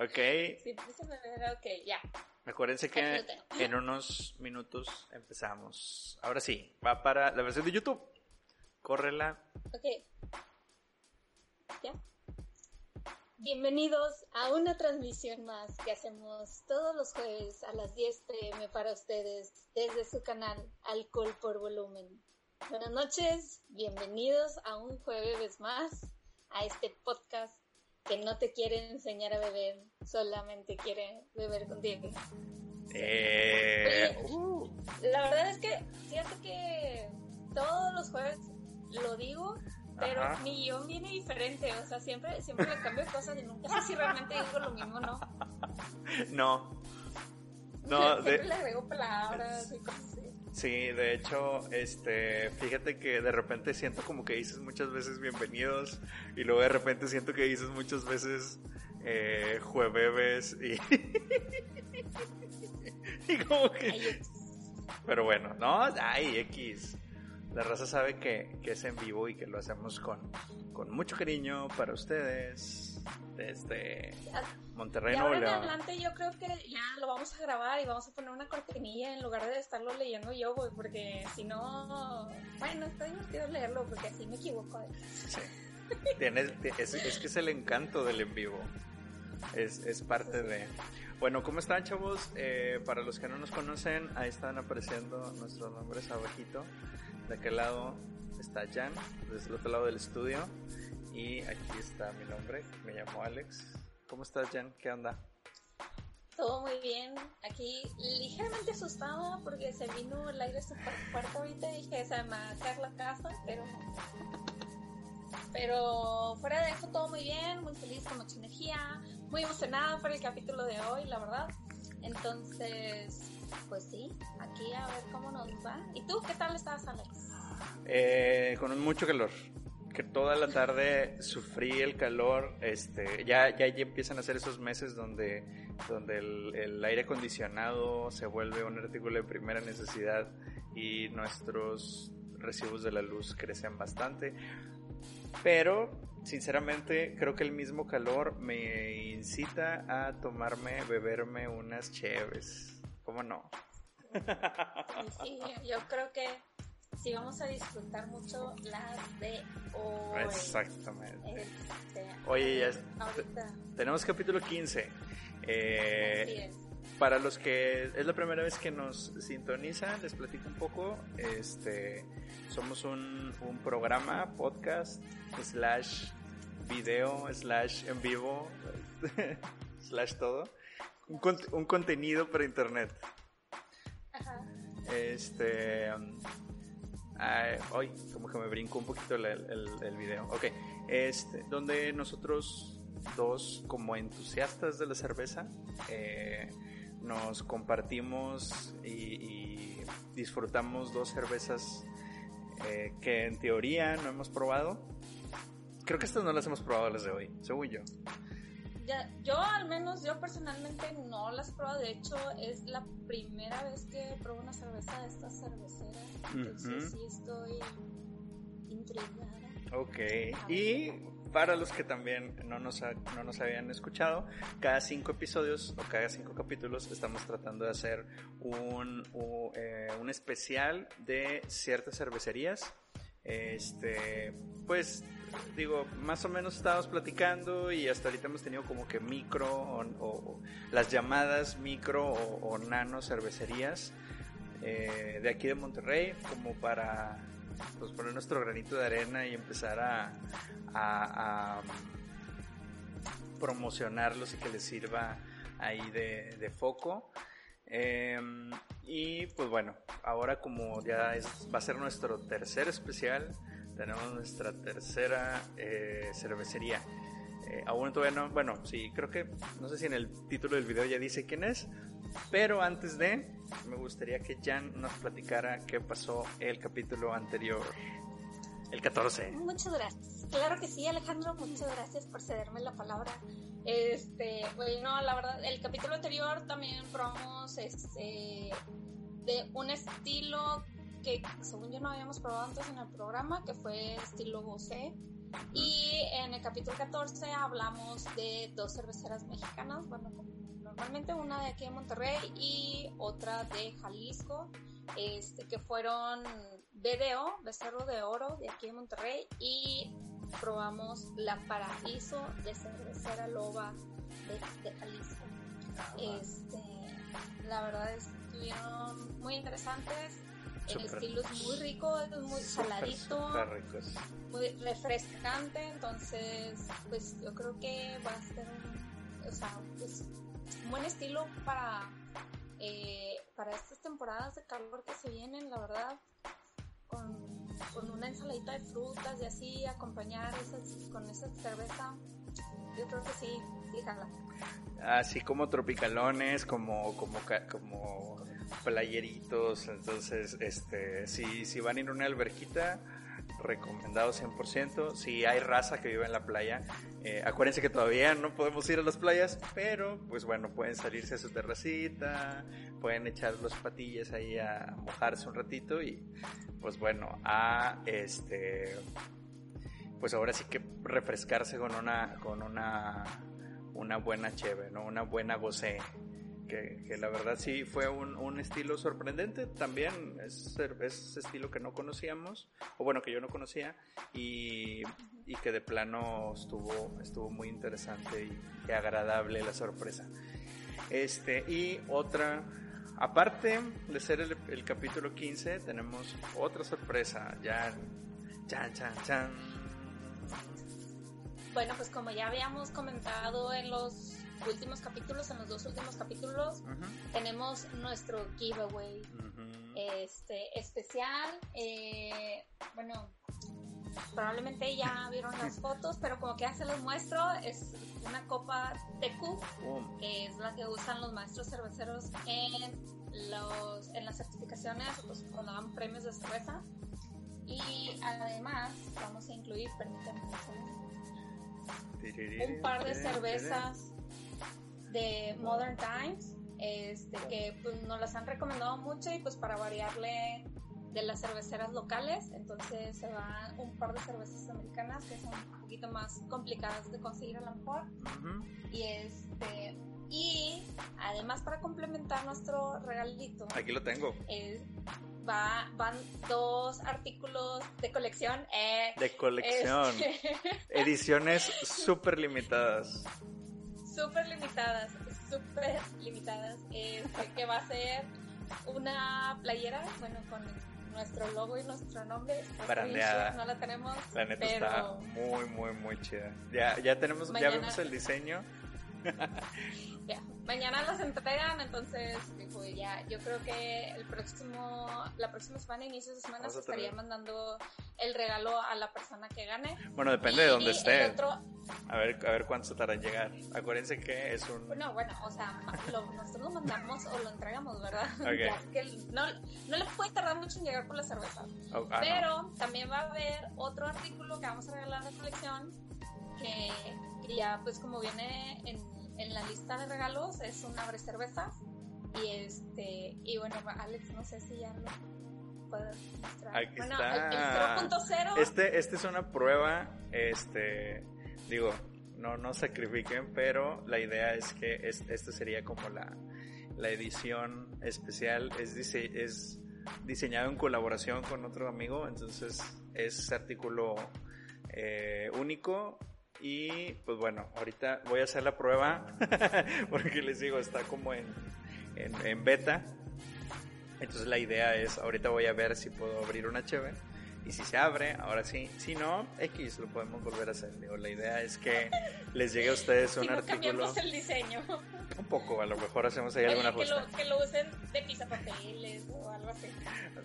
Ok. Sí, beber, ok, ya. Acuérdense que en unos minutos empezamos. Ahora sí, va para la versión de YouTube. Córrela. Ok. ¿Ya? Bienvenidos a una transmisión más que hacemos todos los jueves a las 10 pm para ustedes desde su canal Alcohol por Volumen. Buenas noches, bienvenidos a un jueves más a este podcast que no te quiere enseñar a beber, solamente quiere beber contigo. Eh, Oye, uh, La verdad es que fíjate que todos los jueves lo digo, pero Ajá. mi guion viene diferente, o sea, siempre, siempre le cambio cosas y nunca sé si realmente digo lo mismo o no. no. No, siempre de- le agrego palabras y cosas así. Sí, de hecho, este, fíjate que de repente siento como que dices muchas veces bienvenidos y luego de repente siento que dices muchas veces eh, jueves y, y como que... Pero bueno, no, ay, X. La raza sabe que, que es en vivo y que lo hacemos con, con mucho cariño para ustedes desde Monterrey, Y Nuevo ahora en adelante yo creo que ya lo vamos a grabar y vamos a poner una cortinilla en lugar de estarlo leyendo yo, güey, porque si no, bueno, está divertido leerlo porque así me equivoco. Sí. Tiene- es, es que es el encanto del en vivo. Es, es parte de... Bueno, ¿cómo están chavos? Eh, para los que no nos conocen, ahí están apareciendo nuestros nombres abajito. De aquel lado está Jan, desde el otro lado del estudio. Y aquí está mi nombre, me llamo Alex. ¿Cómo estás Jan? ¿Qué onda? Todo muy bien. Aquí ligeramente asustada porque se vino el aire súper fuerte ahorita y dije, se va a la casa, pero. Pero fuera de eso todo muy bien, muy feliz, con mucha energía, muy emocionada por el capítulo de hoy, la verdad. Entonces, pues sí, aquí a ver cómo nos va. ¿Y tú qué tal estás, Alex? Eh, con mucho calor. Que toda la tarde sufrí el calor. Este, ya, ya, ya empiezan a ser esos meses donde, donde el, aire acondicionado se vuelve un artículo de primera necesidad y nuestros recibos de la luz crecen bastante. Pero, sinceramente, creo que el mismo calor me incita a tomarme, beberme unas cheves. ¿Cómo no? Sí, yo creo que sí vamos a disfrutar mucho las de hoy. Exactamente. Este, Oye, ya es-. Tenemos capítulo 15. Así Eh, es. para los que es la primera vez que nos sintonizan, les platico un poco. Este, somos un, un programa, podcast, slash video, slash en vivo, slash todo. Un, cont- un contenido para internet. Ajá. Este. ay, ay, como que me brinco un poquito el, el, el video. Ok. Este, donde nosotros dos, como entusiastas de la cerveza, eh, nos compartimos y, y disfrutamos dos cervezas eh, que en teoría no hemos probado. Creo que estas no las hemos probado las de hoy, según yo. Ya, yo al menos, yo personalmente no las probado. De hecho, es la primera vez que pruebo una cerveza de esta cervecera. Entonces Ujú. sí estoy intrigada. Ok, y para los que también no nos, ha- no nos habían escuchado, cada cinco episodios o cada cinco capítulos estamos tratando de hacer un, u- eh, un especial de ciertas cervecerías. Este, pues digo, más o menos estábamos platicando y hasta ahorita hemos tenido como que micro o, las llamadas micro o, nano cervecerías eh, de aquí de Monterrey como para pues poner nuestro granito de arena y empezar a, promocionarlos y que les sirva ahí de foco. Eh, y pues bueno, ahora como ya es, va a ser nuestro tercer especial, tenemos nuestra tercera eh, cervecería. Eh, aún todavía no, bueno, sí, creo que, no sé si en el título del video ya dice quién es, pero antes de, me gustaría que Jan nos platicara qué pasó el capítulo anterior, el 14. Muchas gracias. Claro que sí, Alejandro, muchas gracias por cederme la palabra. Este, bueno, la verdad, el capítulo anterior también probamos este de un estilo que según yo no habíamos probado antes en el programa, que fue estilo Bosé. Y en el capítulo 14 hablamos de dos cerveceras mexicanas, bueno, normalmente una de aquí de Monterrey y otra de Jalisco, este, que fueron BDO, Becerro de Oro, de aquí de Monterrey, y probamos la Paraíso de Cervecera Loba de, Jalisco. Este, la verdad estuvieron muy interesantes. El estilo es muy rico, es muy saladito, muy refrescante, entonces pues yo creo que va a ser un, o sea, pues, un buen estilo para, eh, para estas temporadas de calor que se vienen, la verdad, con, una ensaladita de frutas y así acompañar esas, con esa cerveza, yo creo que sí, sí jala. Así como tropicalones, como, como, como playeritos, entonces, este, si, si van a ir a una alberquita, recomendado 100%. Si hay raza que vive en la playa, eh, acuérdense que todavía no podemos ir a las playas, pero pues bueno, pueden salirse a su terracita, pueden echar los patillas ahí a mojarse un ratito y pues bueno, a este pues ahora sí que refrescarse con una con una una buena cheve, ¿no? Una buena gocé que, la verdad sí fue un, un estilo sorprendente. También es, es estilo que no conocíamos, o bueno, que yo no conocía, y, y que de plano estuvo, estuvo muy interesante y, agradable la sorpresa. Este, y otra, aparte de ser el, el capítulo 15, tenemos otra sorpresa, ya, chan, chan, chan. Bueno, pues como ya habíamos comentado en los últimos capítulos, en los dos últimos capítulos, tenemos nuestro giveaway este, especial. Eh, bueno, probablemente ya vieron las fotos, pero como que ya se los muestro, es una copa TQ, que es la que usan los maestros cerveceros en, los, en las certificaciones, pues, cuando dan premios de cerveza. Y además vamos a incluir, permítanme un par de cervezas de Modern Times, este, que pues, nos las han recomendado mucho y pues para variarle de las cerveceras locales, entonces se van un par de cervezas americanas que son un poquito más complicadas de conseguir a lo mejor. Y este y además para complementar nuestro regalito. Aquí lo tengo. Eh, va, van dos artículos de colección. Eh, de colección. Este, Ediciones súper limitadas súper limitadas, súper limitadas, este, que va a ser una playera, bueno, con nuestro logo y nuestro nombre. Brandeada. No la tenemos. La neta pero... está muy, muy, muy chida. Ya, ya tenemos, ya vemos el diseño. mañana las entregan, entonces ya, yo creo que el próximo, la próxima semana, inicio de semana, se estaría mandando el regalo a la persona que gane. Bueno, depende de dónde esté. A ver, a ver cuánto tarda en llegar. Acuérdense que es un... No, bueno, o sea, nosotros lo mandamos o lo entregamos, ¿verdad? que no, no le puede tardar mucho en llegar por la cerveza. Oh, ah, Pero también va a haber otro artículo que vamos a regalar de colección que, que ya pues como viene en en la lista de regalos es un abre cervezas y este y bueno Alex no sé si ya lo puedes mostrar. Aquí bueno, está. el 0.0 este este es una prueba este digo no no sacrifiquen pero la idea es que este, sería como la la edición especial. Es dice, es diseñado en colaboración con otro amigo entonces es artículo eh, único y pues bueno, ahorita voy a hacer la prueba porque les digo, está como en, en, beta. Entonces la idea es, ahorita voy a ver si puedo abrir una cheve. Y si se abre, ahora sí. Si no, X lo podemos volver a hacer. Digo, la idea es que les llegue a ustedes un si no artículo. el diseño. Un poco, a lo mejor hacemos ahí alguna cosa. Que lo, usen de pisapapeles o algo así.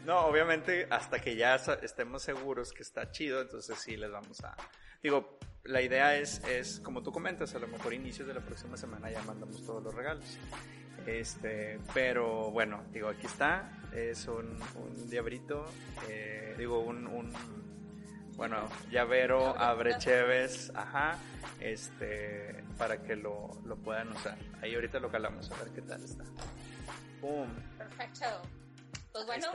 No, obviamente, hasta que ya estemos seguros que está chido, entonces sí les vamos a. Digo, la idea es, es, como tú comentas, a lo mejor inicios de la próxima semana ya mandamos todos los regalos. Este, pero bueno, digo, aquí está, es un, un diabrito, eh, digo, un, un, bueno, llavero, abre cheves, ajá, este, para que lo, lo puedan usar. Ahí ahorita lo calamos, a ver qué tal está. ¡Pum! Perfecto. Pues bueno,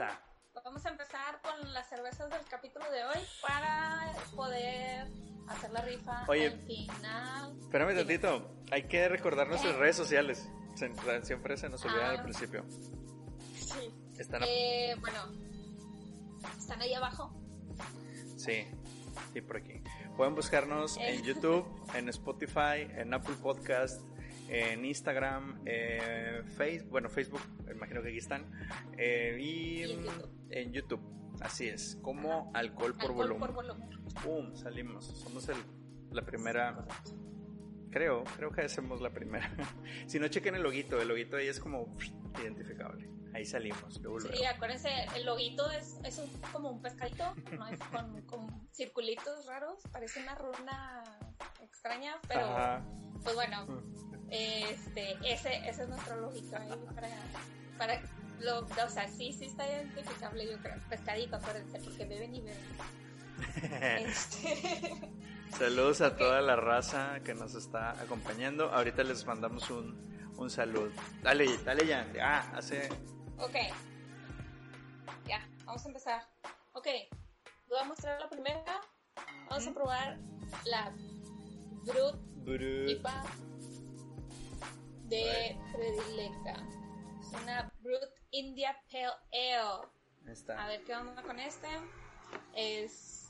vamos a empezar con las cervezas del capítulo de hoy para poder hacer la rifa Oye, al final. Espérame tantito, hay que recordar nuestras redes sociales. Siempre se nos olvidan al Ah. principio. Sí. Están Eh, bueno, están ahí abajo. Sí, sí, por aquí. Pueden buscarnos Eh. en YouTube, en Spotify, en Apple Podcast, en Instagram, eh, Facebook, bueno, Facebook, imagino que aquí están, eh, y, Y en YouTube. en YouTube. Así es, como alcohol por Alcohol volumen. por volumen. ¡Pum! Salimos. Somos el, la primera, creo, creo que hacemos la primera. si no, chequen el loguito, el loguito ahí es como identificable. Ahí salimos, luego, luego. Sí, acuérdense, el loguito es, es un- como un pescadito, ¿no? Es con, con circulitos raros, parece una runa extraña, pero Ajá. pues bueno, este, ese, es nuestro loguito ahí para, para lo, o sea, sí, sí está identificable, yo creo, pescadito, acuérdense, porque beben y beben. Este, Saludos a toda la raza que nos está acompañando. Ahorita les mandamos un, un saludo. Dale, dale ya. Ah, hace. ok, ya, vamos a empezar. Ok, voy a mostrar la primera, vamos a probar la Brut IPA de predilecta. Es una Brut India Pale Ale. Ahí A está. ver qué onda con este. Es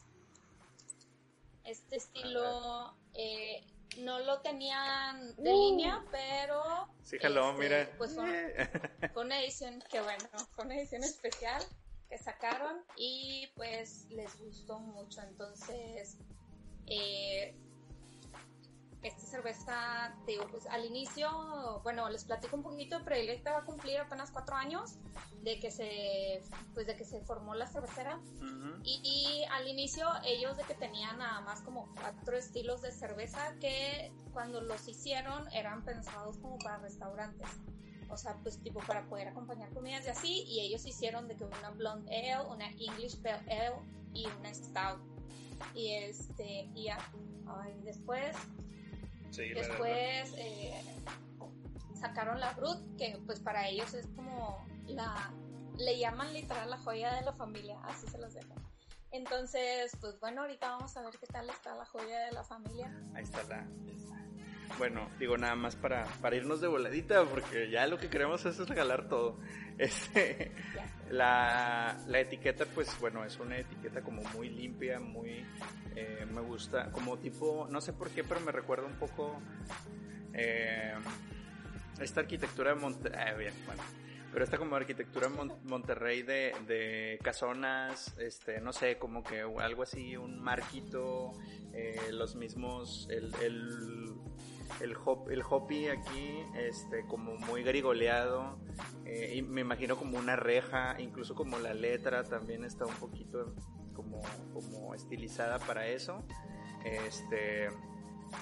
este estilo. eh, no lo tenían de línea, pero. Sí, jaló, este, mira. Pues fue, fue una edición que bueno, fue una edición especial que sacaron y pues les gustó mucho. Entonces, eh, esta cerveza, te digo, pues al inicio, bueno, les platico un poquito, Predilecta va a cumplir apenas cuatro años de que se, pues de que se formó la cervecera Ujú. y, y al inicio ellos de que tenían nada más como cuatro estilos de cerveza que cuando los hicieron eran pensados como para restaurantes. O sea, pues tipo para poder acompañar comidas y así. Y ellos hicieron de que una blonde ale, una English pale ale y una stout. Y este, y ya. Ay, después Sí, la verdad. Después eh, sacaron la Brut, que pues para ellos es como la, le llaman literal la joya de la familia, así se los dejo. Entonces, pues bueno, ahorita vamos a ver qué tal está la joya de la familia. Ahí está la. Bueno, digo nada más para, para irnos de voladita, porque ya lo que queremos es regalar todo. Este, la, la etiqueta, pues bueno, es una etiqueta como muy limpia, muy. eh, me gusta, como tipo, no sé por qué, pero me recuerda un poco. eh, esta arquitectura de Monterrey. bien, bueno. Pero esta como arquitectura Mon- Monterrey de, de casonas, este, no sé, como que algo así, un marquito, eh, los mismos, el, el, el, hop, el hoppy aquí, este, como muy garigoleado, eh, y me imagino como una reja, incluso como la letra también está un poquito como, como estilizada para eso. Este,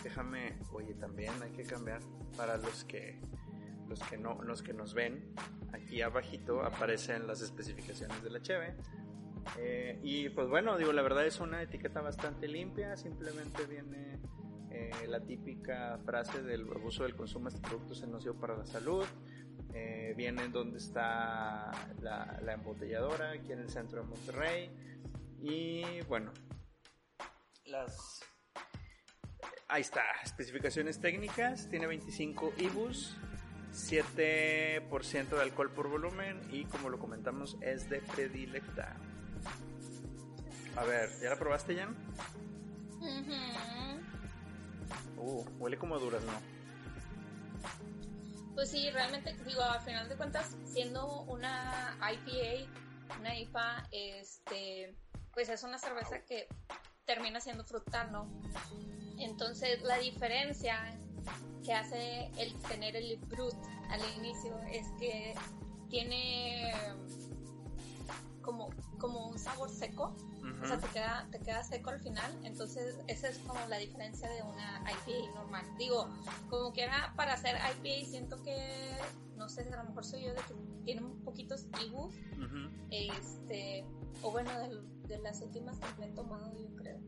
déjame, oye, también hay que cambiar para los que los que no los que nos ven aquí abajito aparecen las especificaciones de la cheve Eh, y pues bueno digo la verdad es una etiqueta bastante limpia simplemente viene eh, la típica frase del abuso del consumo de este producto es nocivo para la salud Eh, viene donde está la, la embotelladora aquí en el centro de Monterrey y bueno las Ahí está, especificaciones técnicas, tiene 25 IBUs, 7% de alcohol por volumen y como lo comentamos es de predilecta. A ver, ¿ya la probaste, Jan? Ujú. Uh, huele como durazno. Pues sí, realmente, digo, al final de cuentas, siendo una IPA, una IPA, este, pues es una cerveza que termina siendo frutal, ¿no? Entonces, la diferencia que hace el tener el brut al inicio es que tiene como, como un sabor seco, o sea, te queda, te queda seco al final, entonces esa es como la diferencia de una IPA normal. Digo, como que era para hacer IPA, siento que, no sé, a lo mejor soy yo de que tiene un poquitos IBUs, Ujú, este, o bueno, de, de las últimas que me he tomado, yo creo.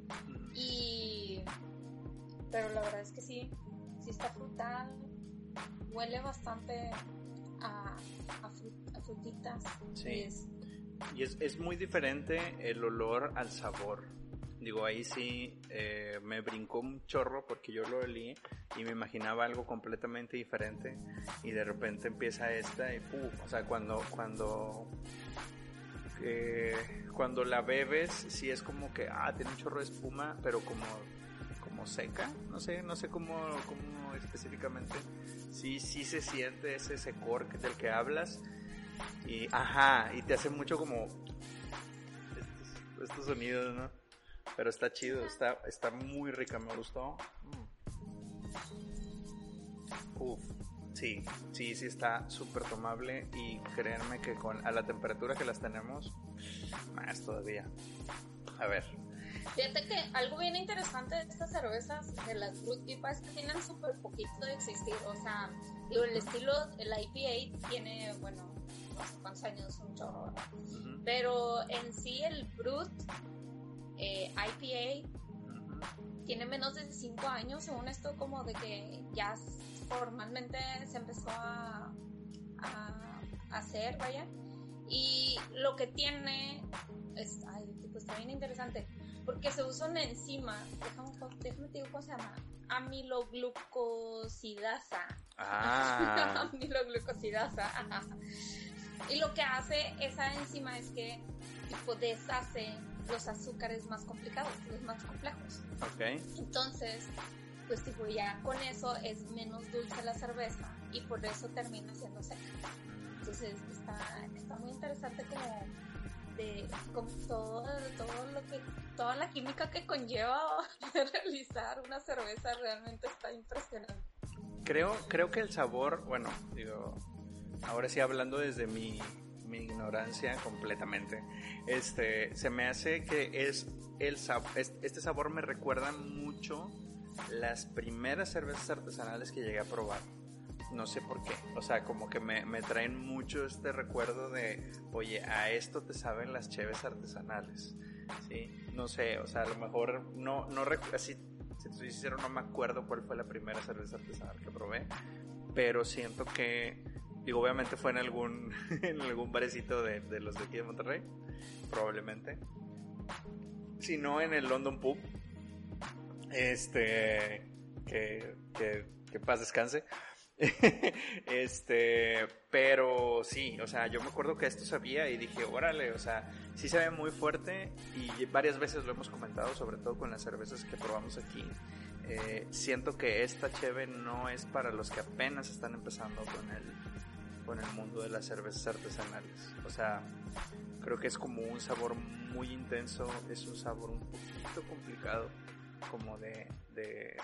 Y, pero la verdad es que sí, sí está frutal, huele bastante a, a, fru- a frutitas. Sí. y es- Y es, es muy diferente el olor al sabor. Digo, ahí sí eh, me brincó un chorro porque yo lo leí y me imaginaba algo completamente diferente y de repente empieza esta y ¡pum! O sea, cuando, cuando, eh, cuando la bebes sí es como que, ah, tiene un chorro de espuma, pero como, como seca, no sé, no sé cómo, cómo específicamente. Sí, sí se siente ese secor del que hablas y, ajá, y te hace mucho como estos, sonidos, ¿no? Pero está chido, está, está muy rica, me gustó. Uf, sí, sí, sí está súper tomable y créanme que con a la temperatura que las tenemos, más todavía. A ver. Fíjate que algo bien interesante de estas cervezas, de las Fruit Pipa, es que tienen súper poquito de existir. O sea, digo, el estilo, el IPA tiene, bueno, cuántos años, un chorro, ¿verdad? Pero en sí el Brut eh, IPA tiene menos de 5 años, según esto, como de que ya formalmente se empezó a, hacer, vaya. Y lo que tiene es, ay, pues está bien interesante, porque se usa una enzima, déjame, déjame te digo cómo se llama, amiloglucosidasa. Ah. amiloglucosidasa. Y lo que hace esa enzima es que tipo deshace los azúcares más complicados, los más complejos. Ok. Entonces, pues tipo ya con eso es menos dulce la cerveza y por eso termina siendo seca. Entonces está, está muy interesante como de como todo, todo lo que toda la química que conlleva realizar una cerveza realmente está impresionante. Creo, creo que el sabor, bueno, digo, ahora sí hablando desde mi mi ignorancia completamente. Este, se me hace que es el este sabor me recuerda mucho las primeras cervezas artesanales que llegué a probar. No sé por qué. O sea, como que me, me traen mucho este recuerdo de, oye, a esto te saben las cheves artesanales. Sí, no sé, o sea, a lo mejor no, no así, si estoy sincero, no me acuerdo cuál fue la primera cerveza artesanal que probé, pero siento que Digo, obviamente fue en algún, en algún barecito de, de los de aquí de Monterrey, probablemente. Si no, en el London Pub. Este, que, que, que paz descanse. este, pero sí, o sea, yo me acuerdo que esto sabía y dije, órale, o sea, sí se ve muy fuerte y varias veces lo hemos comentado, sobre todo con las cervezas que probamos aquí. Eh, siento que esta cheve no es para los que apenas están empezando con el, con el mundo de las cervezas artesanales. O sea, creo que es como un sabor muy intenso, es un sabor un poquito complicado como de, de,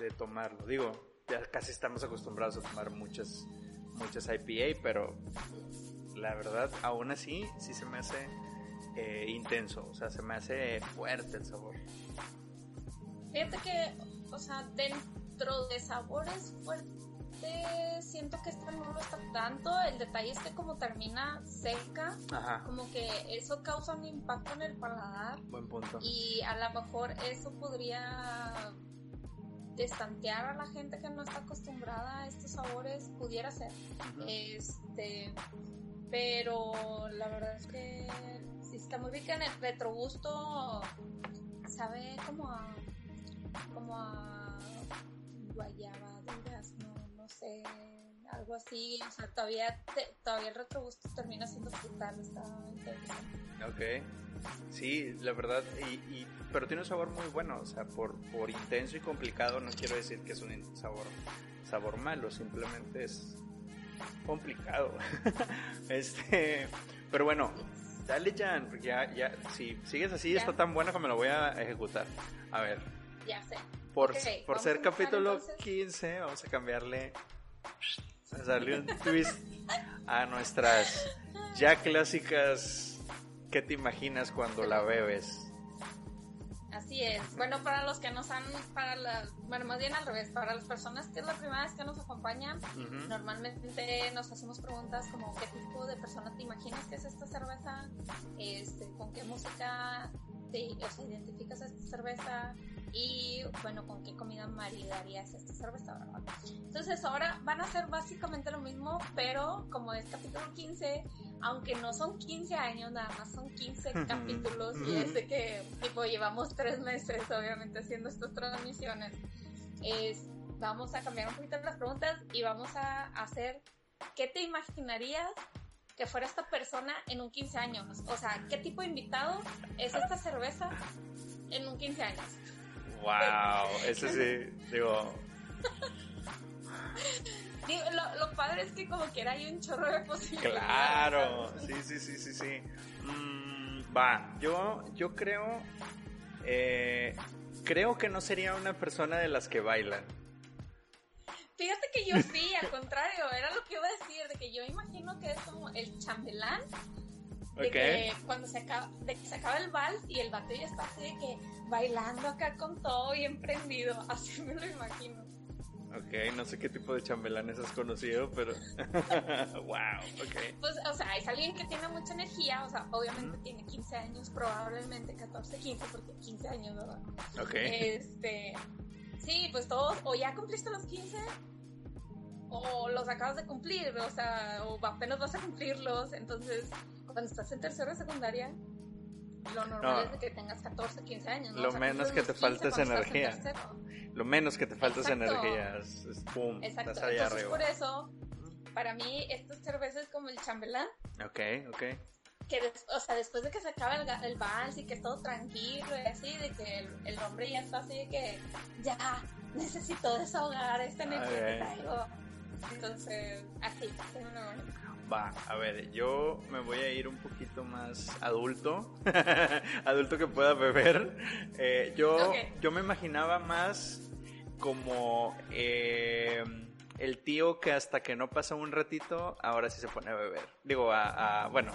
de tomarlo. Digo, ya casi estamos acostumbrados a tomar muchas, muchas IPA, pero la verdad, aún así, sí se me hace eh, intenso, o sea, se me hace fuerte el sabor. Fíjate que, o sea, dentro de sabores fuertes siento que esta no lo está tanto. El detalle es que como termina seca, como que eso causa un impacto en el paladar. Buen punto. Y a lo mejor eso podría destantear a la gente que no está acostumbrada a estos sabores, pudiera ser. Este, pero la verdad es que sí está muy rica en el retrogusto. Sabe como a como a guayaba, sé, algo así, o sea, todavía, todavía el retrogusto termina siendo frutal, está. Ok, sí, la verdad, y, pero tiene un sabor muy bueno, o sea, por, por intenso y complicado no quiero decir que es un sabor, sabor malo, simplemente es complicado. este, pero bueno, dale Jan, ya, ya, si sigues así, está tan bueno que me lo voy a ejecutar. A ver. Ya sé. Por, por ser capítulo 15, vamos a cambiarle. A darle un twist a nuestras ya clásicas. ¿Qué te imaginas cuando la bebes? Así es. Bueno, para los que nos han, para la, bueno, más bien al revés, para las personas que es la primera vez que nos acompañan, normalmente nos hacemos preguntas como qué tipo de persona te imaginas que es esta cerveza, este, con qué música te, o sea, identificas esta cerveza, y bueno, con qué comida maridarías esta cerveza, Entonces ahora van a ser básicamente lo mismo, pero como es capítulo 15, aunque no son 15 años, nada más son 15 capítulos y es de que tipo llevamos tres meses obviamente haciendo estas transmisiones. Es, vamos a cambiar un poquito las preguntas y vamos a hacer ¿qué te imaginarías que fuera esta persona en un 15 años? O sea, ¿qué tipo de invitado es esta cerveza en un 15 años? Wow, eso sí, digo. lo, lo, padre es que como quiera hay un chorro de posibilidades. Claro, sí, sí, sí, sí, sí. Mm, va, yo, yo creo, eh, creo que no sería una persona de las que bailan. Fíjate que yo sí, al contrario, era lo que iba a decir, de que yo imagino que es como el chambelán de que cuando se acaba, de que se acaba el vals y el vato ya está así de que bailando acá con todo y emprendido, así me lo imagino. Ok, no sé qué tipo de chambelanes has conocido, pero. wow, ok. Pues, o sea, es alguien que tiene mucha energía, o sea, obviamente tiene 15 años, probablemente 14, 15, porque 15 años, ¿verdad? Ok. Este. Sí, pues todos, o ya cumpliste los 15, o los acabas de cumplir, o sea, o apenas vas a cumplirlos, entonces, cuando estás en tercero de secundaria, lo normal es que tengas 14, 15 años. Lo menos que te falta es energía. Lo menos que te falta es energía. Es, pum, Exacto. Estás allá Entonces, por eso, para mí, estas cervezas es como el chambelán. Ok, ok. Que o sea, después de que se acaba el, el vals y que es todo tranquilo y así, de que el, hombre ya está así de que ya necesito desahogar esta energía que traigo. Entonces, así, así me Va, a ver, yo me voy a ir un poquito más adulto, adulto que pueda beber. Eh, yo, yo me imaginaba más como eh, el tío que hasta que no pasa un ratito, ahora sí se pone a beber. Digo, a, bueno,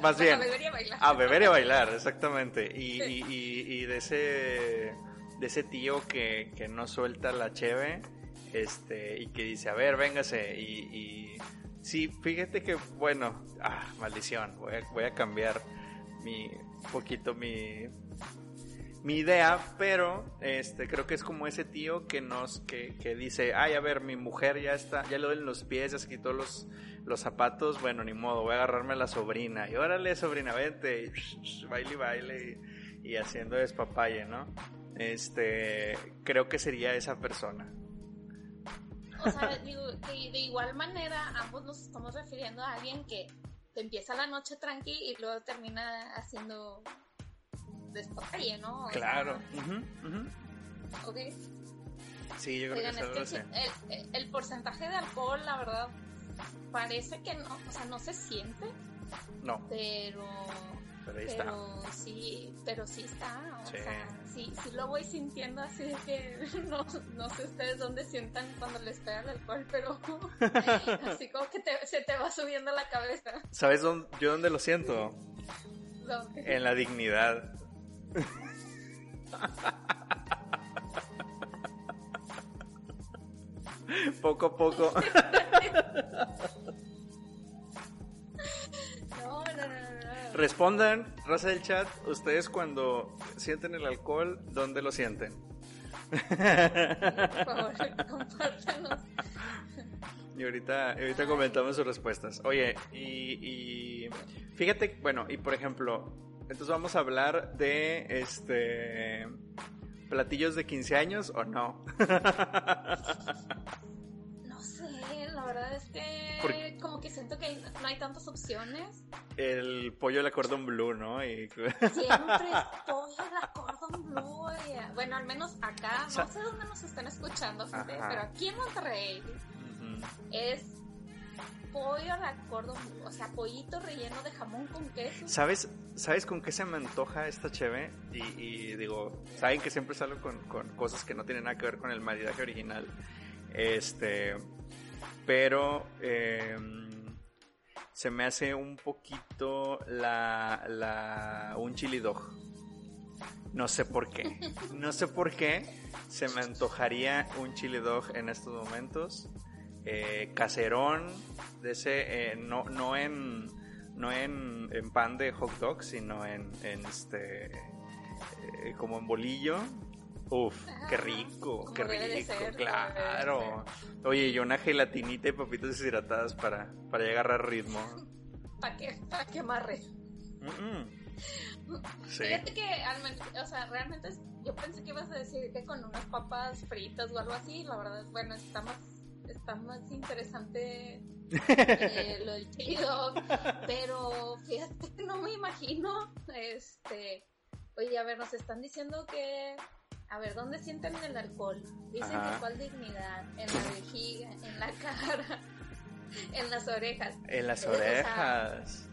más bien. a beber y a bailar. A beber y a bailar, exactamente. Y, y, de ese de ese tío que, que no suelta la cheve este y que dice, a ver, véngase y Sí, fíjate que, bueno, ah, maldición, voy a, cambiar mi, poquito mi, mi idea, pero este creo que es como ese tío que nos que, que dice, ay, a ver, mi mujer ya está, ya le duelen los pies, ya se quitó los, los zapatos, bueno, ni modo, voy a agarrarme a la sobrina, y órale, sobrina, vente, y baile y baile, y, y haciendo despapalle, ¿no? Este, creo que sería esa persona. O sea, digo, que de igual manera ambos nos estamos refiriendo a alguien que empieza la noche tranqui y luego termina haciendo despapalle, ¿no? claro. Ok. Sí, yo creo que, es el, el, porcentaje de alcohol, la verdad, parece que no, o sea, no se siente. No. Pero pero sí, pero sí está, o sea, sí, sí lo voy sintiendo así que no, no sé ustedes dónde sientan cuando les pega el alcohol, pero así como que se te va subiendo la cabeza. ¿Sabes dónde, yo dónde lo siento? En la dignidad. poco a poco. Respondan, raza del chat, ustedes cuando sienten el alcohol, ¿dónde lo sienten? Por favor, compártanos. Y ahorita, ahorita comentamos sus respuestas. Oye, y, y fíjate, bueno, y por ejemplo, entonces vamos a hablar de este platillos de 15 años o no. verdad es que como que siento que no hay tantas opciones. El pollo de la cordon blue, ¿no? Y... Siempre es pollo de la cordon blue. Bueno, al menos acá, no sé dónde nos están escuchando, pero aquí en Monterrey es pollo a la cordon blue, o sea, pollito relleno de jamón con queso. ¿Sabes, ¿sabes con qué se me antoja esta cheve? Y, y digo, saben que siempre salgo con, con cosas que no tienen nada que ver con el maridaje original. Este, pero em, se me hace un poquito la, un chili dog. No sé por qué. No sé por qué se me antojaría un chili dog en estos momentos. Eh, caserón, de ese, eh, no, no en, no en, en, pan de hot dog, sino en, en este, eh, como en bolillo, Uf, qué rico, qué rico, claro. Oye, y una gelatinita y papitas deshidratadas para, para llegar a ritmo. para que, pa que amarre. Sí. Fíjate que, al o sea, realmente es- yo pensé que ibas a decir que con unas papas fritas o algo así, la verdad, bueno, está más, está más interesante eh, lo del chili dog, pero fíjate que no me imagino, este, oye, a ver, nos están diciendo que, a ver, ¿dónde sienten el alcohol? Dicen Ajá. que cuál dignidad, en la vejiga, en la cara, en las orejas. En las orejas.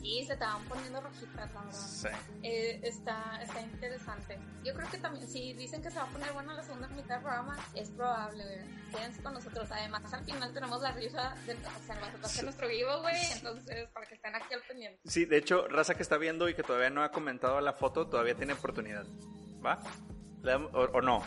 Sí, se estaban poniendo rojitas, la verdad. Sí. Eh, está, está interesante. Yo creo que también, si dicen que se va a poner buena la segunda mitad del programa, es probable, güey. Quédense con nosotros. Además, al final tenemos la risa de, o sea, hacer nuestro vivo, güey. Entonces, para que estén aquí al pendiente. Sí, de hecho, Raza que está viendo y que todavía no ha comentado la foto, todavía tiene oportunidad. ¿Va? ¿Le damos- o, o no?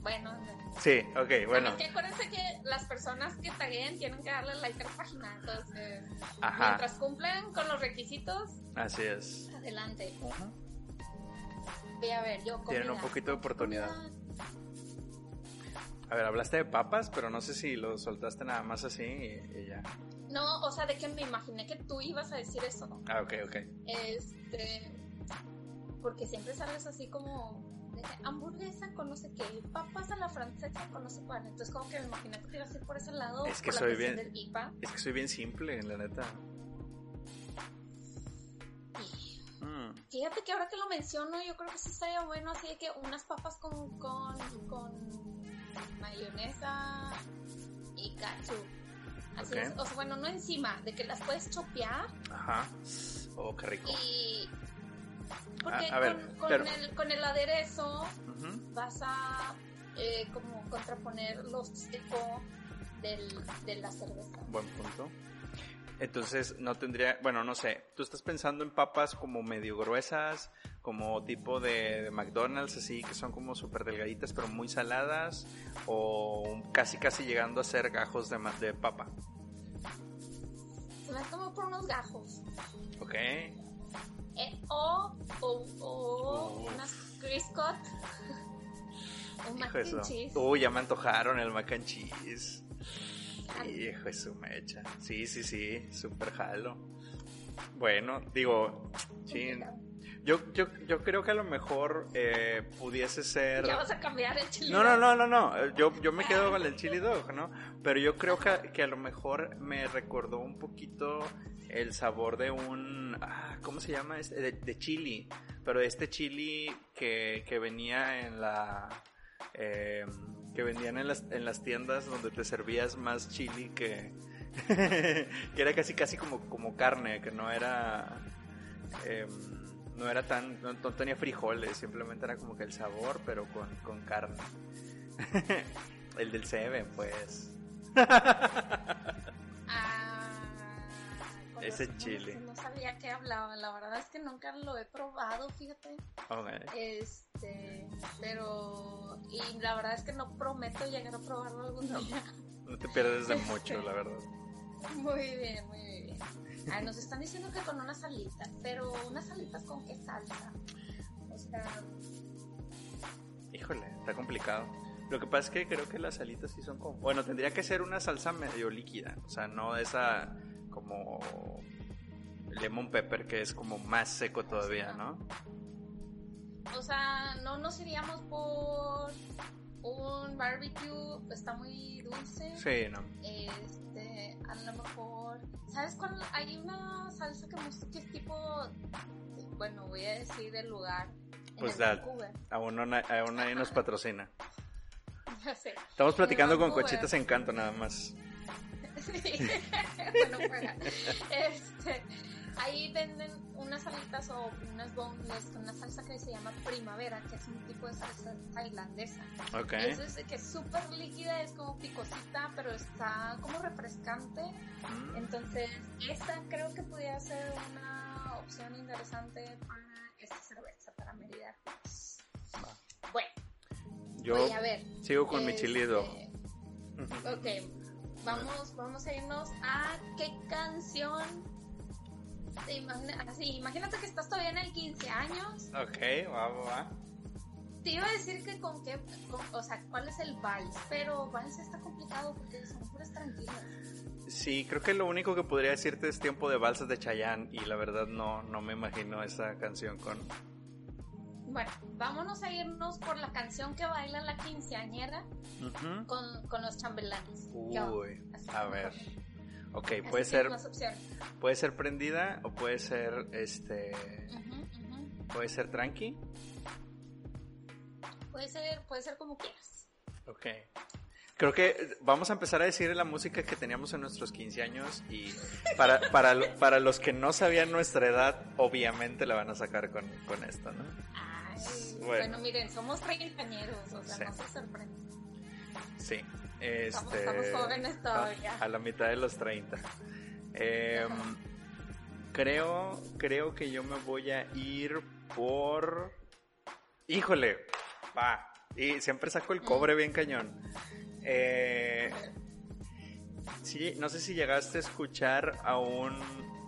Bueno, Sí, ok, bueno. También que acuérdense que las personas que taguen tienen que darle like a la página. Entonces, Ajá, mientras cumplen con los requisitos, así es. adelante. Voy a ver, yo Tienen un poquito de oportunidad. A ver, hablaste de papas, pero no sé si lo soltaste nada más así y, y ya. No, o sea, de que me imaginé que tú ibas a decir eso. Ah, ok, ok. Este. Porque siempre sales así como. de hamburguesa con no sé qué, papas a la francesa con no sé cuál. Entonces, como que me imaginé que te ibas a ir por ese lado. Es que por soy bien- del IPA. Es que soy bien simple, la neta. Mm, Fíjate que ahora que lo menciono, yo creo que sí estaría bueno así de que unas papas con, con, con mayonesa y ketchup. Así es, o sea, bueno, no encima, de que las puedes chopear Ajá. Oh, qué rico. y... Porque A- a ver, con, el, con el aderezo vas a eh, como contraponer lo seco del, de la cerveza. Buen punto. Entonces, no tendría, bueno, no sé, tú estás pensando en papas como medio gruesas, como tipo de, de McDonald's, así, que son como súper delgaditas, pero muy saladas, o casi casi llegando a ser gajos de, de papa. Se me como por unos gajos. ¿Ok? Eh, o, o, o unas Criscot. Un mac and cheese. Uy, ya me antojaron el mac and cheese. Ay. Hijo de su mecha. Sí, sí, sí, súper jalo. Bueno, digo, sí, yo, yo, yo creo que a lo mejor eh, pudiese ser... Ya vas a cambiar el chile. No, no, no, no, no. eh, Yo, yo me quedo con el chili dog, ¿no? Pero yo creo que, que a lo mejor me recordó un poquito el sabor de un... Ah, ¿Cómo se llama? Este? De, de chili. Pero este chili que, que venía en la... eh, que vendían en las, en las tiendas donde te servías más chili que... que era casi casi como, como carne, que no era... em, no era tan, no, no tenía frijoles, simplemente era como que el sabor, pero con, con carne. el del Seven, pues. Ah, con Ese chile. No sabía qué hablaba. La verdad es que nunca lo he probado, fíjate. Ok. Este, pero. Y la verdad es que no prometo llegar a probarlo algún día. No te pierdes de mucho, la verdad. Muy bien, muy bien. Ay, nos están diciendo que con unas alitas, pero unas alitas con qué salsa. O sea, Híjole, está complicado. Lo que pasa es que creo que las alitas sí son como... Bueno, tendría que ser una salsa medio líquida. O sea, no esa como lemon pepper que es como más seco todavía, ¿no? o sea, no nos iríamos por un barbecue, está muy dulce. Sí, no. Este, a lo mejor, ¿sabes cuál? Hay una salsa que, que es tipo, bueno, voy a decir el lugar. en Pues el da- Vancouver. Aún, no, aún nadie nos patrocina. Ya sé. Estamos platicando con. Cochitas Encanto nada más. Sí. bueno, fuera. Este, ahí venden unas salitas o unas boneless con una salsa que se llama primavera, que es un tipo de salsa tailandesa. Ok. Y es desde que es súper líquida, es como picosita, pero está como refrescante. Mm. Entonces, esa creo que pudiera ser una opción interesante para esta cerveza, para medir. Bueno, Yo voy a ver. sigo con mi este, chilido. Ok, vamos, vamos a irnos a qué canción. te imagina- así, imagínate que estás todavía en el 15 años. Ok, va, va, va. Te iba a decir que con qué, con- o sea, cuál es el vals, pero vals está complicado porque son puras tranquilas. Sí, creo que lo único que podría decirte es Tiempo de Balsas de Chayanne y la verdad no, no me imagino esa canción con... Bueno, vámonos a irnos por la canción que baila la quinceañera con, con los chambelanes. Uy, a ver. Ok, Así puede ser, puede ser prendida o puede ser, este, puede ser tranqui. Puede ser, puede ser como quieras. Ok. Creo que vamos a empezar a decir la música que teníamos en nuestros 15 años y para, para, para los que no sabían nuestra edad, obviamente la van a sacar con, con esto, ¿no? Ay, Bueno. bueno. miren, somos treintañeros, o sea, Sí. no se sorprenden. Sí. Estamos- Este, estamos jóvenes todavía. A, a la mitad de los 30. Em, creo, creo que yo me voy a ir por... Híjole, va. Y siempre saco el cobre bien cañón. Eh, sí, no sé si llegaste a escuchar a un,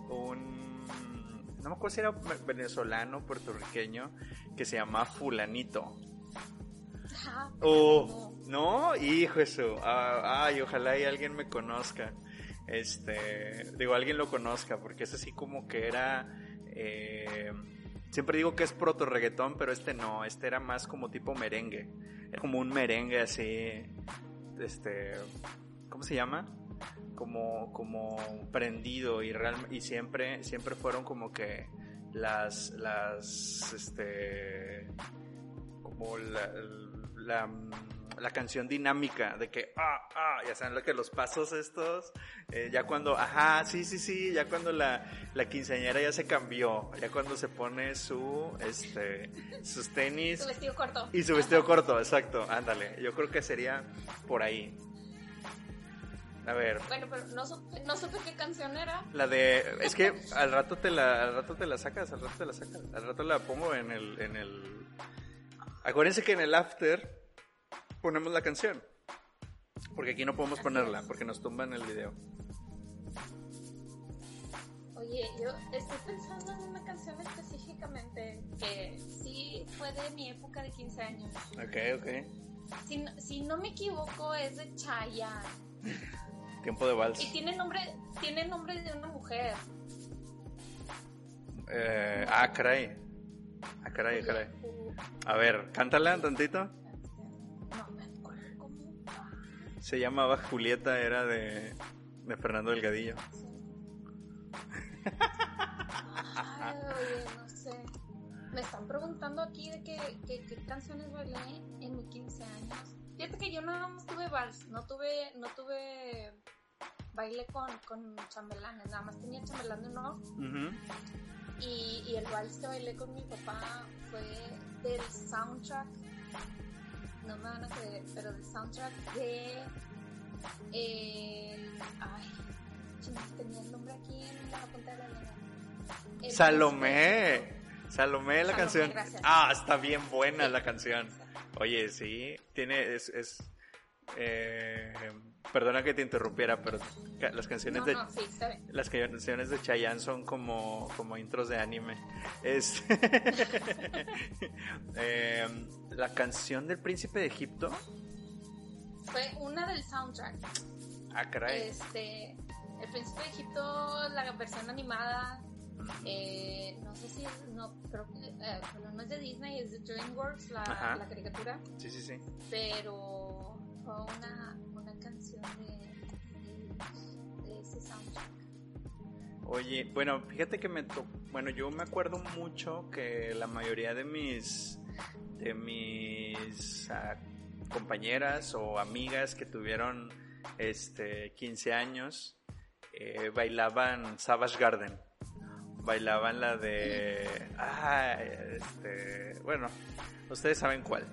un no me acuerdo si era venezolano, puertorriqueño, que se llama Fulanito. Oh, no, hijo eso. Ah, ay, ojalá y alguien me conozca. Este, digo, alguien lo conozca, porque es así como que era. eh, siempre digo que es proto reggaetón, pero este no, este era más como tipo merengue. Era como un merengue así. Este, ¿cómo se llama? Como, como prendido y real, y siempre, siempre fueron como que las, las, este, como la, la, la canción dinámica de que, ah, ah, ya saben lo que los pasos estos, eh, ya cuando, ajá, sí, sí, sí, ya cuando la, la quinceañera ya se cambió, ya cuando se pone su, este, sus tenis Su vestido corto. y su vestido corto, exacto, ándale, yo creo que sería por ahí. A ver, Bueno, pero no, supe- no supe qué canción era. la de, es que al rato te la, al rato te la sacas, al rato te la sacas, al rato la pongo en el, en el, acuérdense que en el after ponemos la canción, porque aquí no podemos Así ponerla, es. porque nos tumban el video. Oye, yo estoy pensando en una canción específicamente que sí fue de mi época de 15 años. Ok, ok, Si, no- si no me equivoco, es de Chayanne. tiempo de vals. Y tiene nombre, tiene nombre de una mujer. Eh, ah, caray, ah, caray, caray. A ver, cántala tantito. No me acuerdo cómo. va. Se llamaba Julieta, era de, de Fernando Delgadillo. Ay, oye, no sé. Me están preguntando aquí de qué, qué- qué canciones bailé en mis 15 años. Fíjate que yo nada más tuve vals, no tuve, no tuve baile con, con chambelanes, nada más tenía chambelán de no. Ujú. Y, y el vals que bailé con mi papá fue del soundtrack, no me van a creer, pero del soundtrack de. El, ay, tenía el nombre aquí en la punta de la lengua. Salomé. Salomé la Salomé, canción. gracias. Ah, está bien buena la canción. Oye, sí, tiene, es, es eh, perdona que te interrumpiera, pero las canciones No, de no, sí, las canciones de Chayanne son como, como intros de anime. Es eh, la canción del príncipe de Egipto. Fue una del soundtrack. Ah, caray. Este, El Príncipe de Egipto, la versión animada. Eh, no sé si, no, creo que, eh, bueno, no es de Disney, es de DreamWorks, la, la caricatura. Sí, sí, sí. Pero fue una, una canción de, de, de ese soundtrack. Oye, bueno, fíjate que me to- bueno, yo me acuerdo mucho que la mayoría de mis de mis ah, compañeras o amigas que tuvieron este 15 años eh, bailaban Savage Garden. Bailaban la de ah, este, bueno, ustedes saben cuál.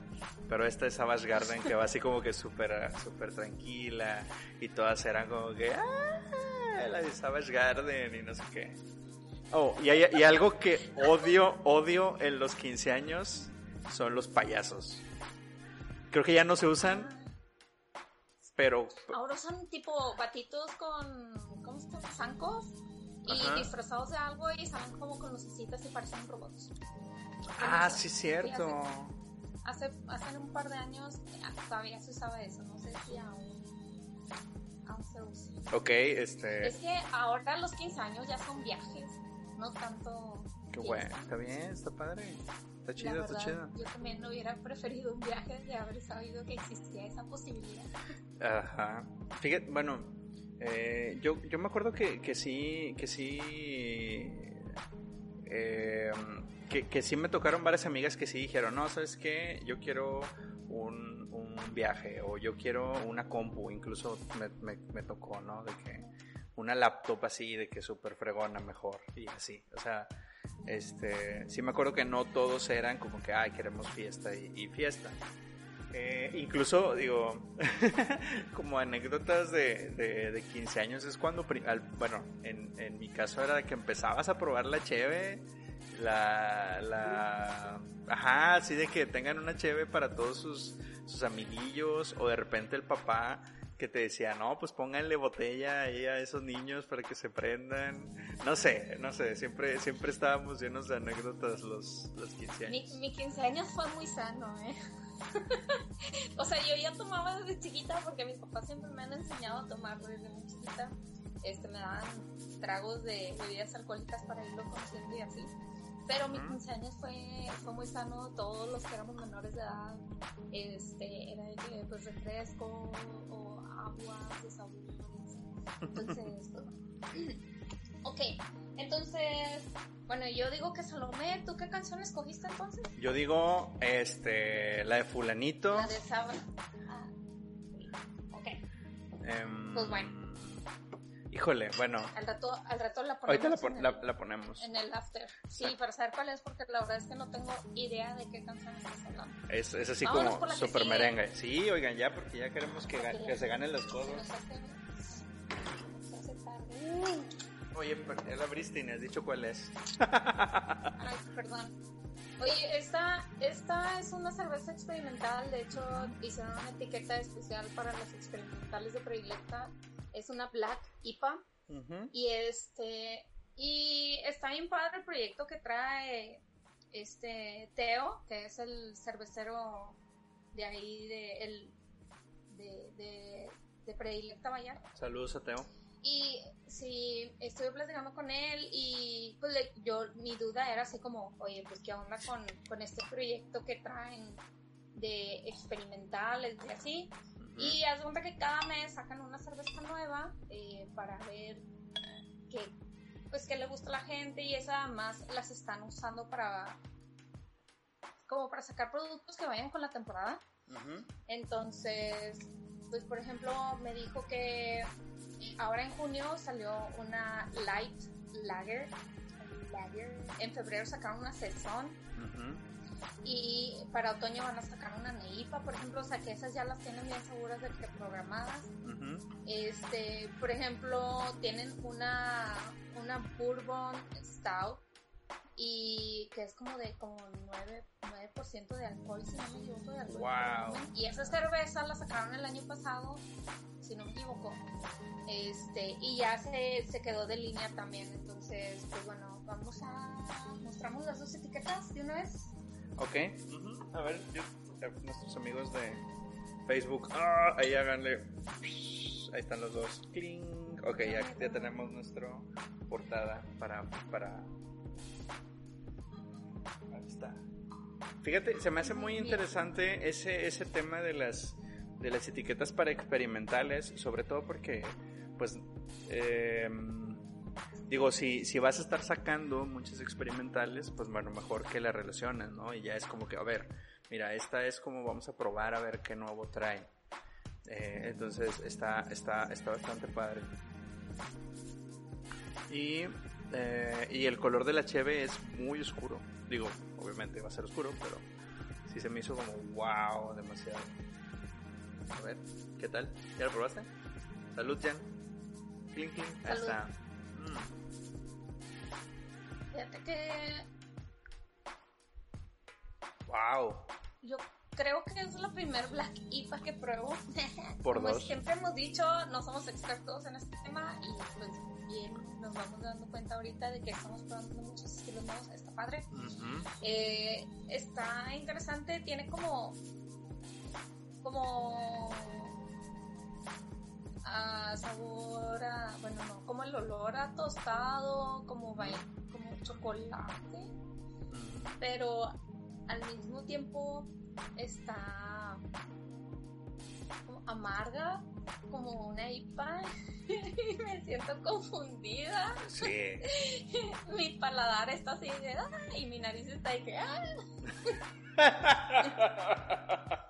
Pero esta es Savage Garden que va así como que súper súper tranquila y todas eran como que ah, la de Savage Garden y no sé qué. Oh, y, hay, y algo que odio, odio en los 15 años son los payasos. Creo que ya no se usan, pero Ahora son tipo batitos con, ¿cómo se llama? Zancos. Y Ajá. disfrazados de algo y salen como con lucecitas y parecen robots. ah, sí cierto. Hace, hace un par de años ah, todavía se usaba eso, no sé si aún, aún se usa. Ok, este... Es que ahora los 15 años ya son viajes, no tanto... Qué bueno, está bien, está padre. Está chido, está chido. Yo también hubiera preferido un viaje de haber sabido que existía esa posibilidad. Ajá. Fíjate, bueno, eh, yo, yo me acuerdo que, que sí, que sí, eh, que, que, sí me tocaron varias amigas que sí dijeron, no, ¿sabes qué? Yo quiero un, un viaje o yo quiero una compu, incluso me, me, tocó, ¿no? De que una laptop así, de que súper fregona mejor y así, o sea... Este, sí me acuerdo que no todos eran como que, ay, queremos fiesta y fiesta. Eh, incluso, digo, como anécdotas de, de, de, 15 años es cuando, al, bueno, en, en, mi caso era que empezabas a probar la cheve, la, la, ajá, así de que tengan una cheve para todos sus, sus amiguillos o de repente el papá que te decía, no, pues pónganle botella ahí a esos niños para que se prendan. No sé, no sé, siempre, siempre estábamos llenos de anécdotas los, los 15 años. Mi, mi 15 años fue muy sano, ¿eh? o sea, yo ya tomaba desde chiquita porque mis papás siempre me han enseñado a tomar desde muy chiquita. Este, me daban tragos de bebidas alcohólicas para irlo conociendo y así. Pero mis 15 años fue, fue muy sano, todos los que éramos menores de edad, este, era de que, pues refresco o agua, desahogues. Entonces, ok, entonces, bueno, yo digo que Salomé, ¿tú qué canción escogiste entonces? Yo digo, este, la de fulanito. La de Saba. Ah, ok. Um, pues bueno. Híjole, bueno. Al rato, al rato la ponemos. Ahorita la, pon en, la, el, la, ponemos. en el after. Sí, para saber cuál es, porque la verdad es que no tengo idea de qué canción estás hablando. Es, es así Vámonos como super merengue. Sí, oigan, ya, porque ya queremos que, que se ganen las cosas. se hace tarde. Oye, ya la abriste y me has dicho cuál es. Ay, perdón. Oye, esta, esta es una cerveza experimental. De hecho, hicieron una etiqueta especial para las experimentales de predilecta. Es una Black IPA. Y este. Y está bien padre el proyecto que trae este Teo, que es el cervecero de ahí de el de, de, de predilecta vaya. Saludos a Teo. Y sí, estuve platicando con él y pues le- yo, mi duda era así como, oye, pues qué onda con, con este proyecto que traen de experimentales y así. Ujú. Y haz cuenta que cada mes sacan una cerveza nueva eh, para ver qué, pues, qué le gusta a la gente y esas además las están usando para como para sacar productos que vayan con la temporada. Ujú. Entonces, pues por ejemplo, me dijo que ahora en junio salió una light lager. lager. En febrero sacaron una Ujú. y para otoño van a sacar una neipa, por ejemplo, o sea que esas ya las tienen bien seguras de que programadas. Este, por ejemplo, tienen una una bourbon stout y que es como de como 9, 9% de alcohol, si no me equivoco, de alcohol. Wow. Y esa cerveza la sacaron el año pasado, si no me equivoco. Este, y ya se, se quedó de línea también. Entonces, pues bueno, vamos a mostramos las dos etiquetas de una vez. Ok. A ver, yo- nuestros amigos de Facebook. Ah, ahí háganle. Ahí están los dos. Cling. Ok, ya, ya tenemos nuestra portada para, para. Fíjate, se me hace muy interesante ese, ese tema de las, de las etiquetas para experimentales, sobre todo porque, pues, eh, digo, si, si vas a estar sacando muchas experimentales, pues bueno, mejor que la relaciones, ¿no? Y ya es como que, a ver, mira, esta es como vamos a probar a ver qué nuevo trae. Eh, entonces está, está, está bastante padre. Y, eh, y el color de la cheve es muy oscuro. Digo, obviamente va a ser oscuro, pero sí se me hizo como wow, demasiado. A ver, ¿qué tal? ¿Ya lo probaste? Salud, Jan. Clink, clink. Ahí está. Mm. Fíjate que Wow. yo creo que es la primer Black IPA que pruebo. Por Como dos. siempre hemos dicho, no somos expertos en este tema y pues bien nos vamos dando cuenta ahorita de que estamos probando muchos estilos nuevos. Está padre. Eh, está interesante, tiene como. como. a sabor a, bueno, no, como el olor a tostado, como, como chocolate, pero al mismo tiempo está amarga, como una IPA, y me siento confundida. Sí. mi paladar está así de, ah", y mi nariz está ahí que, ah".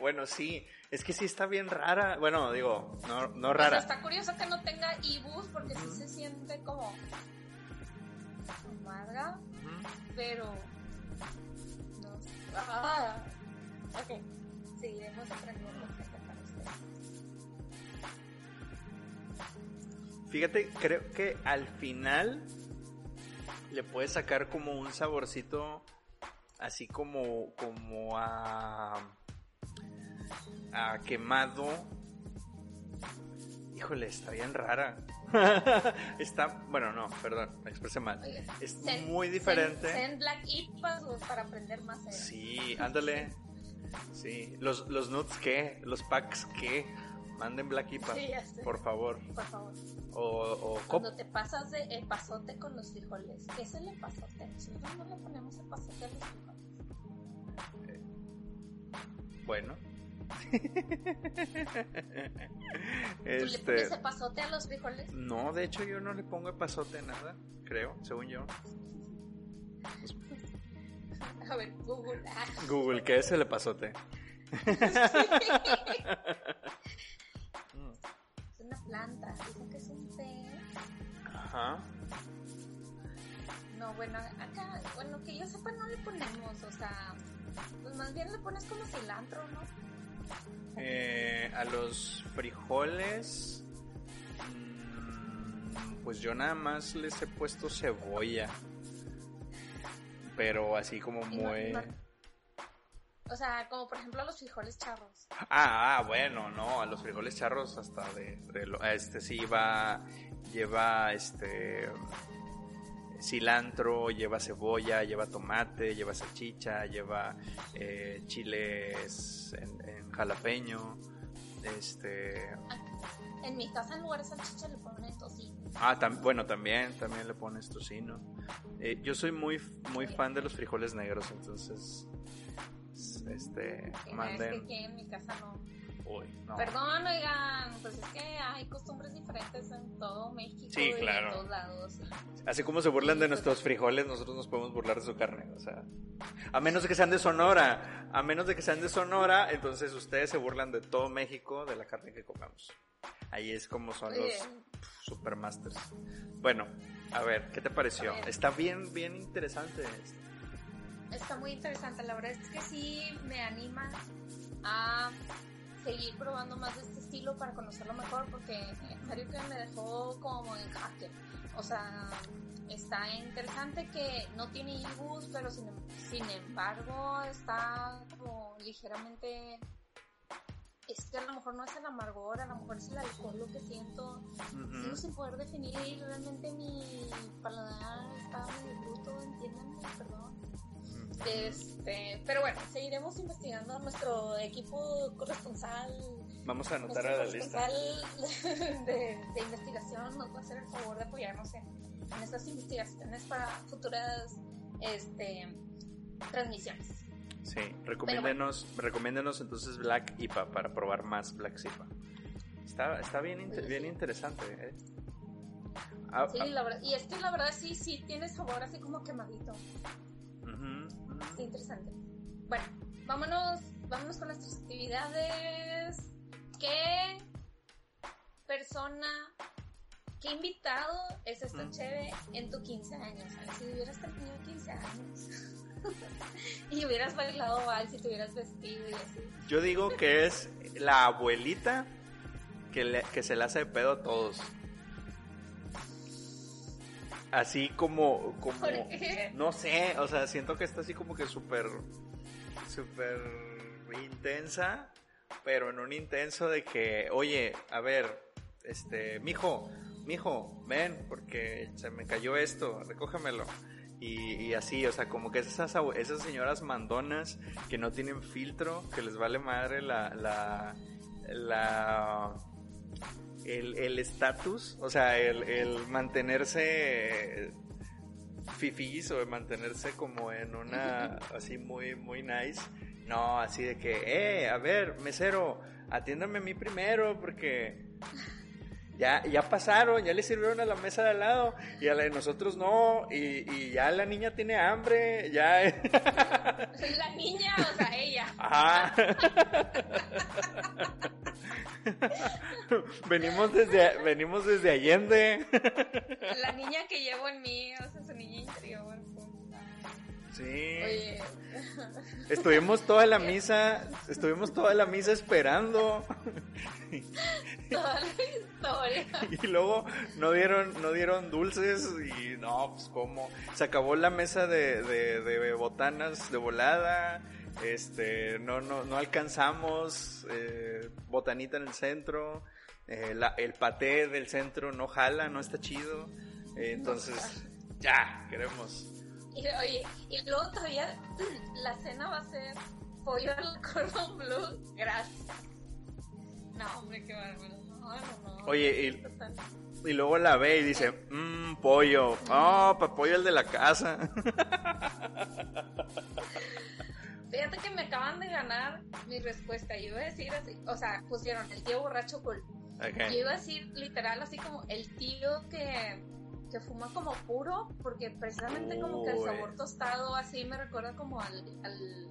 bueno, sí, es que sí está bien rara. Bueno, digo, no, no rara. está curioso que no tenga ibus porque sí se siente como amarga, pero no ah, ok, seguiremos aprendiendo Fíjate, creo que al final le puedes sacar como un saborcito así como como a a quemado. Híjole, está bien rara. está, bueno, no, perdón, me expresé mal. es muy diferente. Send, Black IPAs para aprender más. Sí, ándale. Sí, los, los nuts qué, los packs qué. Manden Black IPA, por favor. Por favor. O, o Cuando te pasas de el pasote con los frijoles, ¿qué es el pasote? Nosotros no le ponemos el pasote a los frijoles. Eh, bueno, este... ¿Tú le pones pasote a los frijoles? No, de hecho yo no le pongo pasote a nada, creo, según yo. A ver, Google. Google, ¿qué es el pasote? es una planta, dicen que es un té. Ajá. No, bueno, acá, bueno, que yo sepa no le ponemos, o sea, pues más bien le pones como cilantro, ¿no? Eh, a los frijoles, mm, pues yo nada más les he puesto cebolla. Pero así como muy... O sea, como por ejemplo a los frijoles charros. Ah, ah, bueno, no, a los frijoles charros hasta de, de este sí va, lleva este cilantro, lleva cebolla, lleva tomate, lleva salchicha, lleva eh, chiles en, jalapeño, este... En mi casa en lugar de salchicha le ponen tocino. Ah, bueno, también, también le pones tocino. Eh, yo soy muy, muy fan de los frijoles negros, entonces, este, manden... Es que en mi casa no Perdón, oigan, pues es que hay costumbres diferentes en todo México sí, y en todos lados. Así como se burlan de nuestros frijoles, nosotros nos podemos burlar de su carne, o sea, a menos de que sean de Sonora, a menos de que sean de Sonora, entonces ustedes se burlan de todo México de la carne que comemos. Ahí es como son los supermasters. Bueno, a ver, ¿qué te pareció? Está bien, bien interesante esto. Está muy interesante, la verdad es que sí me anima a seguir probando más de este estilo para conocerlo mejor porque serio que me dejó como en jaque. O sea, está interesante que no tiene ibus, pero sin, sin embargo está como ligeramente es que a lo mejor no es el amargor, a lo mejor es el alcohol lo que siento. Sigo sin poder definir, realmente mi paladar está muy bruto, entiéndanme, perdón. Este, pero bueno, seguiremos investigando. Nuestro equipo corresponsal. Vamos a anotar a la lista. De, de, investigación nos va a hacer el favor de apoyarnos en, en estas investigaciones para futuras este, transmisiones. Sí, recomiéndenos, recomiéndenos entonces Black IPA para probar más Black IPA. Está, está bien, bien interesante. ¿eh? Ah, sí, ah. la verdad, y es que la verdad sí, sí tiene sabor así como quemadito. Sí, interesante. Bueno, vámonos, vámonos con nuestras actividades. ¿Qué persona, qué invitado es esta mm. chévere en tu 15 años? si hubieras tenido 15 años y hubieras bailado mal, si te hubieras vestido y así. Yo digo que es la abuelita que, que se le hace de pedo a todos así como, como no sé, o sea, siento que está así como que súper, súper intensa, pero en un intenso de que, oye, a ver, este, mijo, mijo, ven, porque se me cayó esto, recógemelo. Y, y, así, o sea, como que esas, esas señoras mandonas que no tienen filtro, que les vale madre la, la, la el estatus, o sea, el, el mantenerse fifís o de mantenerse como en una así muy muy nice. No, así de que, eh, a ver, mesero, atiéndame a mí primero porque ya, ya pasaron, ya le sirvieron a la mesa de al lado y a la de nosotros no, y, y ya la niña tiene hambre, ya... La niña, o sea, ella. Ajá. venimos desde venimos desde Allende. La niña que llevo en mí, o sea, su niña interior. Sí. Oye, Estuvimos toda la misa, estuvimos toda la misa esperando toda la historia. y luego no dieron no dieron dulces y no, pues cómo. Se acabó la mesa de, de, de botanas de volada. Este, no, no, no alcanzamos eh, botanita en el centro. eh, la- el paté del centro no jala, no está chido. eh, entonces, ya, queremos. Y, oye, y luego todavía la cena va a ser pollo al cordon bleu. Gracias. No, hombre, qué bárbaro. No, no, no. Oye, y-. Y luego la ve y dice, mmm, pollo. Oh, pa pollo el de la casa. Fíjate que me acaban de ganar mi respuesta. Yo iba a decir así, o sea, pusieron el tío borracho cool. Yo iba a decir literal así como el tío que, que fuma como puro, porque precisamente como que el sabor tostado así me recuerda como al, al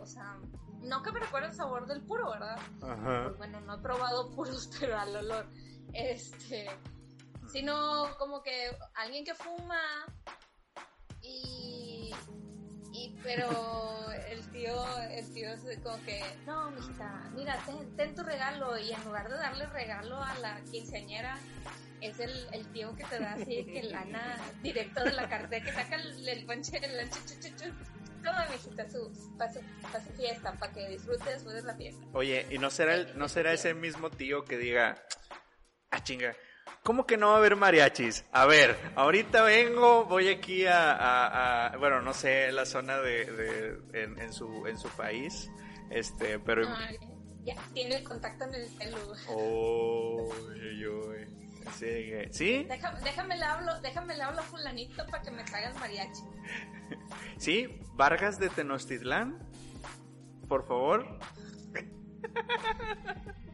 o sea, no que me recuerda el sabor del puro, ¿verdad? Ajá. Pues bueno, no he probado puros, pero al olor. Este, sino como que alguien que fuma y pero el tío el tío es como que no mijita mira ten, ten tu regalo y en lugar de darle regalo a la quinceañera es el, el tío que te da así que lana directo de la cartera que saca el, el ponche el chu, chu, chu, chu. toma mijita su para su, pa' su fiesta para que disfrute después de la fiesta. Oye, ¿y no será, el, no será ese mismo tío que diga, ah, chinga, ¿cómo que no va a haber mariachis? A ver, ahorita vengo, voy aquí a, a- a- bueno, no sé, la zona de, de- en, en su, en su país, este, pero... Ay, ya tiene el contacto en el celu. Oh, uy, que- ¿Sí? Déjame, déjame le hablo, déjame le hablo a fulanito para que me traiga el mariachi. ¿Sí? Vargas de Tenochtitlán, por favor.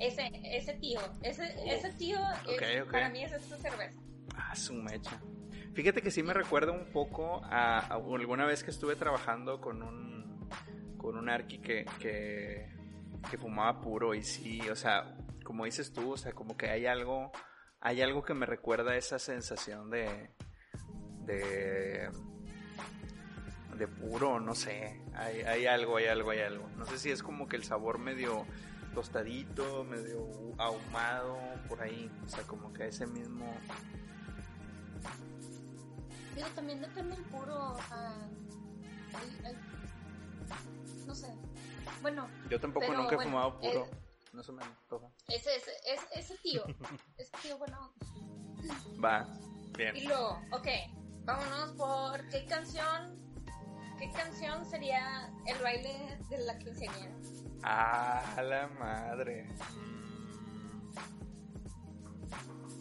Ese, ese tío, ese, ese tío es- para mí es esta cerveza. ah, su mecha. Fíjate que sí me recuerda un poco a, a alguna vez que estuve trabajando con un con un arqui que, que, que fumaba puro y sí, o sea, como dices tú, o sea, como que hay algo hay algo que me recuerda a esa sensación de de de puro, no sé, hay, hay algo, hay algo, hay algo. No sé si es como que el sabor medio tostadito, medio ahumado, por ahí, o sea, como que ese mismo... Pero también depende el puro, o sea, hay- hay- no sé. Bueno, Yo tampoco Pero, nunca he fumado puro, eh, no se me antoja. ese, ese, ese, ese tío, ese tío, bueno. Va, bien. Y luego, ok, vámonos por qué canción, qué canción sería el baile de la quinceañera. Ah, la madre.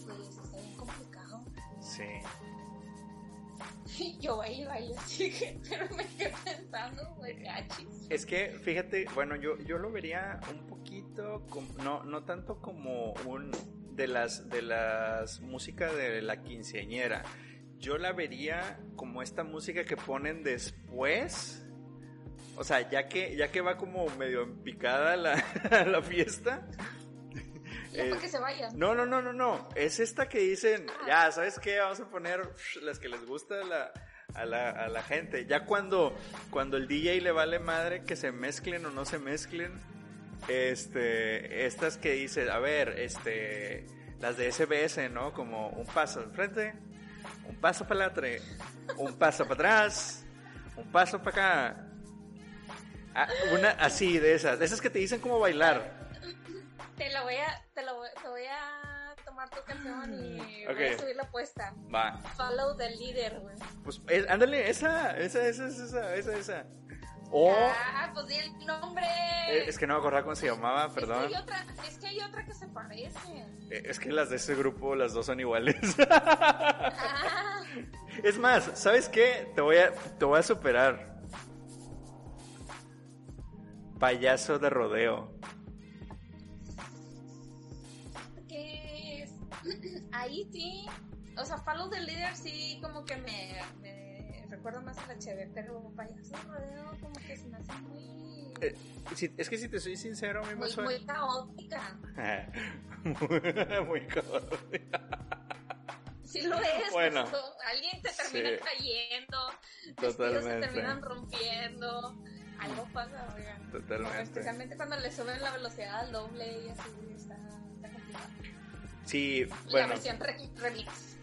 Pues está bien complicado. Sí. Yo bailo, bailo, así que, pero me quedé pensando, güey, cachis. Es que, fíjate, bueno, yo, yo lo vería un poquito, com- no, no tanto como un de las de las música de la quinceañera. Yo la vería como esta música que ponen después. O sea, ya que, ya que va como medio en picada la, la fiesta. Ya Eh, para que se vayan. No, no, no, no, no. Es esta que dicen, ya, ¿sabes qué? Vamos a poner las que les gusta a la, a la, a la gente. Ya cuando, cuando el DJ le vale madre que se mezclen o no se mezclen, este, estas que dice, a ver, este, las de SBS, ¿no? Como un paso al frente, un paso para atrás, un paso para atrás, un paso para acá. Ah, una así de esas, de esas que te dicen cómo bailar. Te lo voy a, te lo voy, te voy a tomar tu canción y Ok. voy a subir la apuesta. Va. Follow the leader, güey. Pues es- ándale, esa, esa, esa, esa, esa, esa. O... Ah, pues di el nombre. Eh, es que no me acordaba cómo se llamaba, perdón. Es que, hay otra, es que hay otra que se parece. Eh, Es que las de ese grupo, las dos son iguales. Ah, es más, ¿sabes qué? Te voy a, te voy a superar. Payaso de rodeo. que es. Ahí sí. O sea, Follow the Leader sí, como que me, me recuerda más a la chévere, pero payaso de rodeo, como que se me hace muy. Eh, si- es que si te soy sincero, a mí me muy, suena. muy caótica. Muy cabrón. Sí lo es. Bueno, pues, alguien te termina sí. cayendo, vestidos se Totalmente. terminan rompiendo, algo pasa, oigan. Totalmente. Especialmente cuando le suben la velocidad al doble y así está, está complicado. Sí, la bueno, versión re- remix.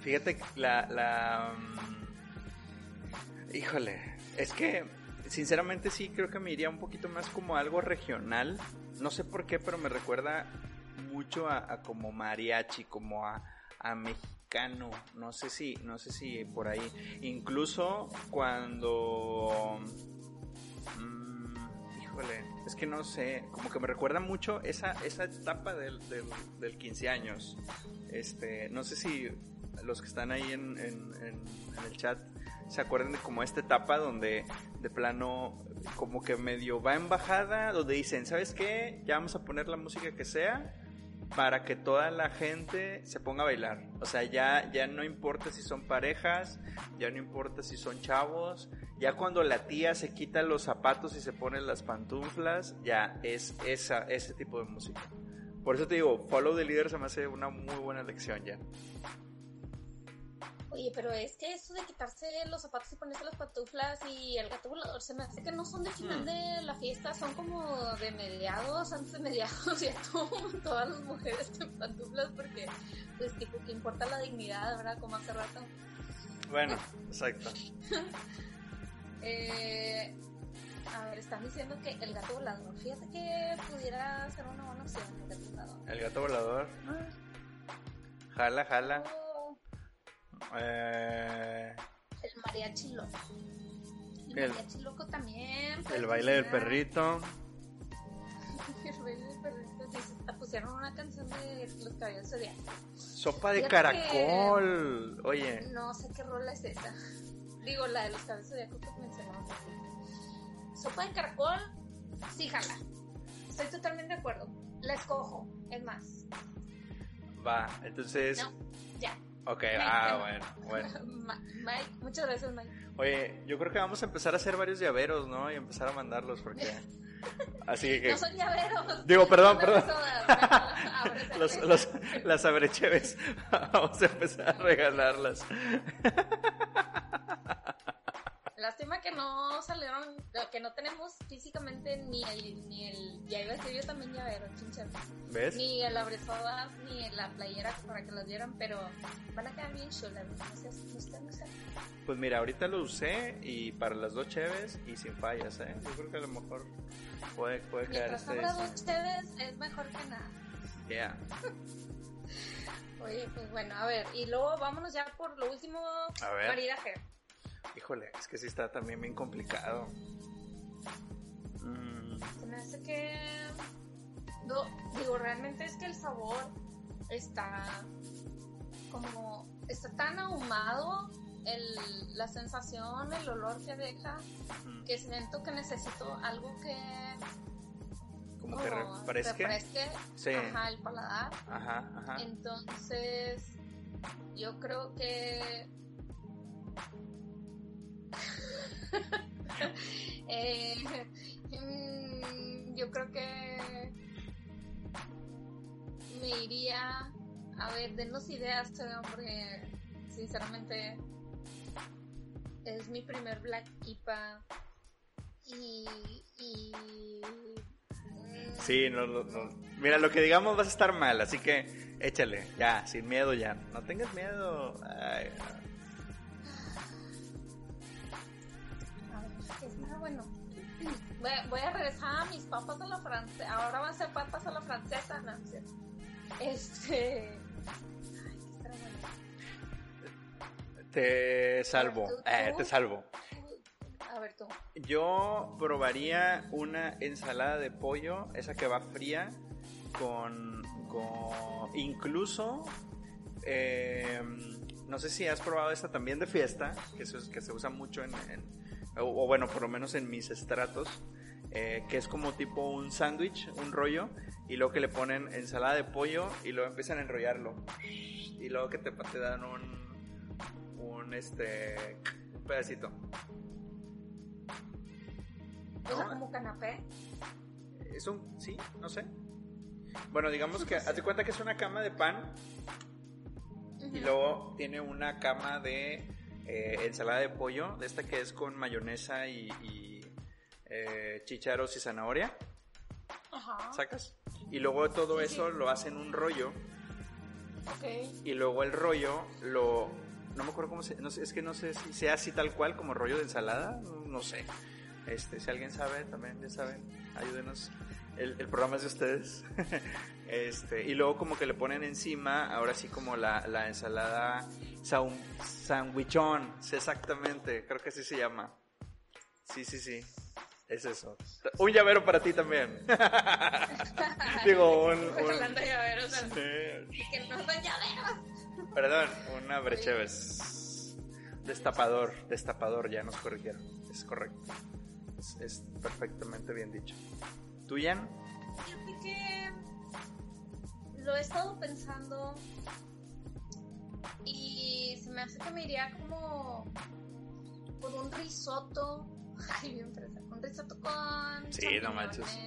fíjate la, la... mm, Híjole, es que sinceramente sí creo que me iría un poquito más como algo regional. No sé por qué, pero me recuerda mucho a, a como mariachi, como a, a mexicano. No sé si, no sé si por ahí. Incluso cuando mm, híjole, es que no sé, como que me recuerda mucho esa, esa etapa del, del, del 15 años. Este, no sé si los que están ahí en, en- en- en el chat se acuerdan de como esta etapa donde de plano como que medio va en bajada, donde dicen, ¿sabes qué? Ya vamos a poner la música que sea para que toda la gente se ponga a bailar. O sea, ya, ya no importa si son parejas, ya no importa si son chavos, ya cuando la tía se quita los zapatos y se pone las pantuflas, ya es esa, ese tipo de música. Por eso te digo, Follow the Leader se me hace una muy buena lección ya. Oye, pero es que eso de quitarse los zapatos y ponerse las pantuflas y el gato volador se me hace que no son de final de la fiesta, son como de mediados, antes de mediados, ya todas las mujeres en pantuflas porque, pues, tipo, que importa la dignidad, ¿verdad? Como hace rato. Bueno, exacto. Eh, a ver, están diciendo que el gato volador, fíjate que pudiera ser una buena opción el gato volador. El gato volador. Jala, jala. Eh, el mariachi loco. El, El- mariachi loco también. el baile del perrito. El baile del perrito, sí, se- pusieron una canción de los caballos zodiacos. Sopa de Fíjate que- caracol. Oye. No sé qué rola es esa. Digo, la de los caballos zodiacos que mencionamos. Sopa de caracol, sí, jala. Estoy totalmente de acuerdo. La escojo, es más. Va, entonces. No, ya. Ok, Mike, ah, no. bueno, bueno. Mike, muchas gracias, Mike. Oye, yo creo que vamos a empezar a hacer varios llaveros, ¿no? Y empezar a mandarlos porque... Así que... No son llaveros. Digo, perdón, perdón. Los, los, las abrecheves, vamos a empezar a regalarlas. Lástima que no salieron, que no tenemos físicamente ni el, ni el, ya iba a decir yo también llavero, chinchas. ¿Ves? Ni el abrazadas, ni la playera para que las dieran, pero van a quedar bien chulas, no sé, no. Pues mira, ahorita lo usé y para las dos cheves y sin fallas, ¿eh? Yo creo que a lo mejor puede, puede quedar Mientras este... habrá dos ustedes, es mejor que nada. Yeah. Oye, pues bueno, a ver, y luego vámonos ya por lo último, maridaje. Híjole, es que sí está también bien complicado. Mm, Se me hace que. No, digo, realmente es que el sabor está como. Está tan ahumado el, la sensación, el olor que deja, mm, que siento que necesito algo que. como que refresque. refresque, Sí. ajá, el paladar. Ajá, ajá. Entonces, yo creo que. Eh, yo creo que me iría a ver, denos ideas, porque sinceramente es mi primer Black IPA y, y mm, Sí, no, no, no. Mira, lo que digamos vas a estar mal, así que échale, ya, sin miedo ya. No tengas miedo. Ay, A bueno? Voy, a- voy a regresar a mis papas a la francesa. Ahora van a ser papas a la francesa, no. Este. Ay, ¿qué bueno? te salvo, Tú- eh, te salvo. A ver, ver tú. Yo probaría una ensalada de pollo, esa que va fría, con, con incluso, eh, no sé si has probado esta también de fiesta, que se, que se usa mucho en, en o, o bueno, por lo menos en mis estratos, eh, que es como tipo un sándwich, un rollo, y luego que le ponen ensalada de pollo y luego empiezan a enrollarlo. Y luego que te, te dan un, un, este, un pedacito. ¿No? como canapé. Es un, sí, no sé. Bueno, digamos que, haz de cuenta que es una cama de pan y luego tiene una cama de eh, ensalada de pollo, de esta que es con mayonesa y, y, eh, y zanahoria, Ajá. ¿sacas? Y luego todo Sí, eso sí. lo hacen un rollo Ok. y luego el rollo lo... No me acuerdo cómo se... No sé, es que no sé si sea así tal cual como rollo de ensalada, no sé. Este, si alguien sabe, también ya saben, ayúdenos. El, el programa es de ustedes. este, y luego como que le ponen encima, ahora sí como la, la ensalada sandwichón, sí, exactamente, creo que así se llama. Sí, sí, sí. Es eso. Un llavero para ti también. Digo, un... un- Hablando de llaveros, Sí. que no son llaveros. Perdón, una brecheves. Destapador, destapador, ya nos corrigieron. Es correcto. Es, es perfectamente bien dicho. ¿Tú, Jan? Fíjate que lo he estado pensando y se me hace que me iría como por un risotto. Ay, bien fresa. Un risotto con Sí, no manches.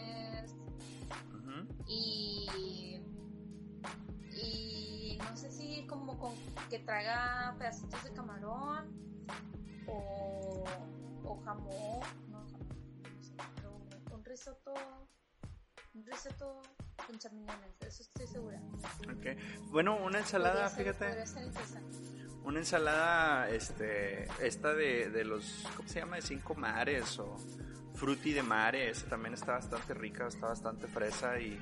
y y no sé si como con que traiga pedacitos de camarón o, o jamón, no jamón, no sé, pero un risotto, un risotto con champiñones, de eso estoy segura. Ok. Bueno, una ensalada, ser- fíjate. Una ensalada, este, esta de, de los, ¿cómo se llama? De cinco mares o fruti de mares. También está bastante rica, está bastante fresa y,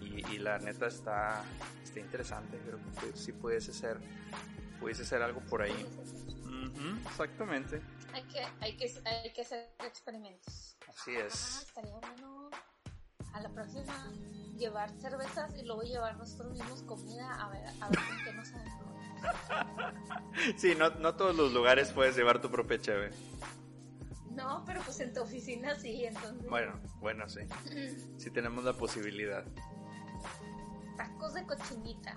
y, y la neta está, está interesante. Creo que sí pudiese ser, pudiese ser algo por ahí. Ujú, exactamente. Hay que, hay que, hay que hacer experimentos. Así Ah, es. estaría bueno a la próxima llevar cervezas y luego llevar nosotros mismos comida a ver, a ver con qué nos. Sí, no, no todos los lugares puedes llevar tu propia cheve. No, pero pues en tu oficina sí, entonces. Bueno, bueno, sí. Sí tenemos la posibilidad. Tacos de cochinita.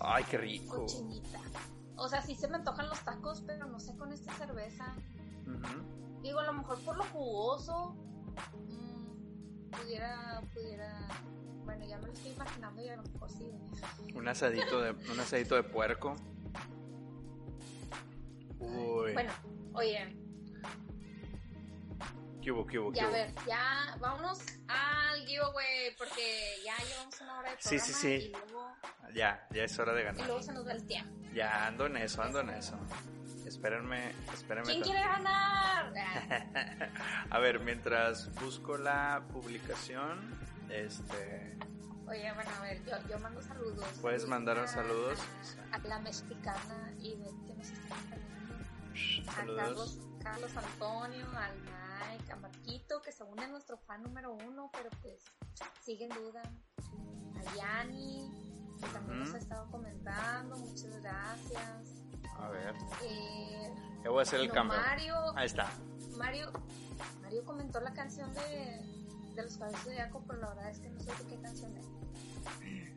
Ay, qué rico. Cochinita. O sea, sí se me antojan los tacos, pero no sé con esta cerveza. Digo, a lo mejor por lo jugoso. mm, pudiera, pudiera. Bueno, ya me lo estoy imaginando y a lo mejor sí. Un asadito de, un asadito de puerco. Uy. Bueno, oye, ¿Qué hubo, qué hubo, qué ya a hubo? ver, ya vámonos al giveaway porque ya llevamos una hora de Sí, programa sí, sí. y luego, Ya, ya es hora de y ganar. luego se nos va el tiempo. Ya ando en eso, ando en eso. Espérenme, espérenme. ¿Quién quiere ganar? A ver, mientras busco la publicación, este, Oye, bueno, a ver, yo, yo mando saludos. puedes mandar saludos. A, la mexicana y que nos está acompañando. A. Carlos, Carlos Antonio, al Mike, a Marquito, que según es nuestro fan número uno, pero pues sigue en duda. A Yani, que también nos ha estado comentando, muchas gracias. A ver, Eh, ya voy a hacer el no, cambio. Mario, Ahí está. Mario, Mario comentó la canción de, de los caballos de Zodiaco, pero la verdad es que no sé de qué canción es.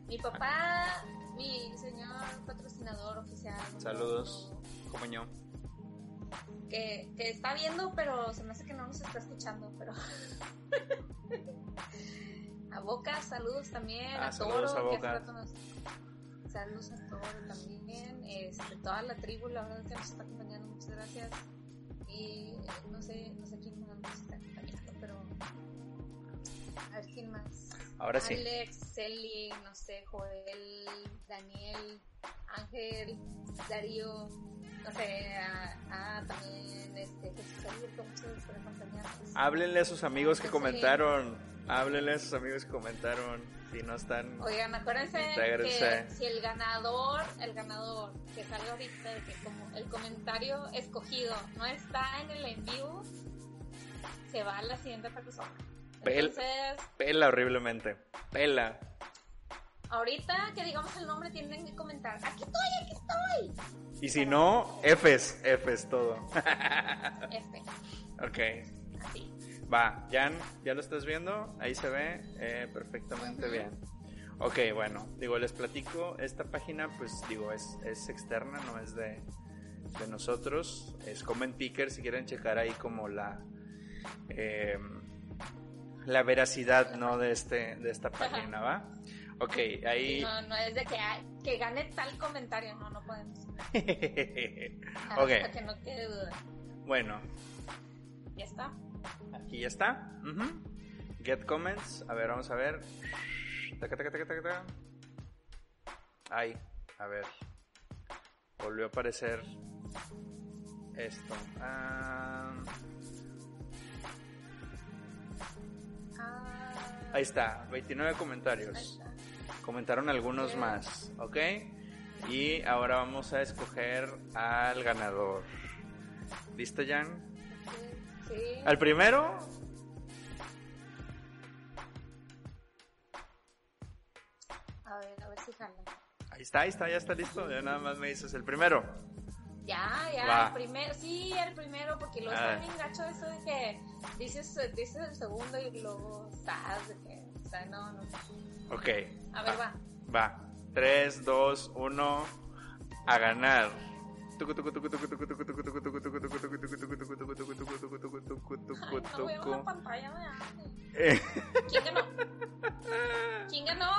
Mi papá, mi señor patrocinador oficial. Saludos, yo. Que, que está viendo, pero se me hace que no nos está escuchando, pero... a Boca, saludos también. Ah, a saludos Toro, a Boca. Saludos a Toro también. Este, toda la tribu, la verdad que nos está acompañando. Muchas gracias. Y no sé, no sé quién más nos está acompañando, pero... A ver quién más. Ahora sí. Alex, Celi, no sé, Joel, Daniel, Ángel, Darío, no sé, a, a también este, Jesús Alberto, muchas gracias por acompañarnos. Háblenle a sus amigos que Sí. comentaron. Háblenle a sus amigos que comentaron. Si no están. Oigan, acuérdense que si el ganador, el ganador que salga ahorita, de que como el comentario escogido no está en el en vivo, se va a la siguiente persona. Entonces, Pela horriblemente. Pela. ahorita que digamos el nombre tienen que comentar, aquí estoy, aquí estoy. Y si no, Fs, Fs todo. F, ok. así. Va, Jan, ¿ya lo estás viendo? Ahí se ve eh, perfectamente bien. Ok, bueno, digo, les platico, esta página pues digo, es, es externa, no es de, de nosotros, es Comment Picker, si quieren checar ahí como la eh, la veracidad, ¿no? De, este, de esta página, ¿va? Ok, ahí... No, no es de que, ay, que gane tal comentario, no, no podemos. Ah, ok, Para que no quede duda. bueno, Ya está. Aquí ya está. Get comments. A ver, vamos a ver. Taca, taca, taca. Ay, a ver. Volvió a aparecer esto. Ah, Ah, ahí está, 29 comentarios. ahí está. Comentaron algunos Bien. más, ¿ok? Y ahora vamos a escoger al ganador. ¿Listo, Jan? Sí. ¿Al primero? A ver, a ver si jala. Ahí está, ahí está, ya está listo. Ya nada más me dices el primero. Ya, ya, Va. el primero, sí, el primero, porque luego Ah. está bien gacho eso de que dices, dices el segundo y luego estás de que, o sea, no, no. Ok. A ver, va. Va. 3, 2, 1. A ganar. No pantalla, ¿Quién ganó? ¿Quién ganó?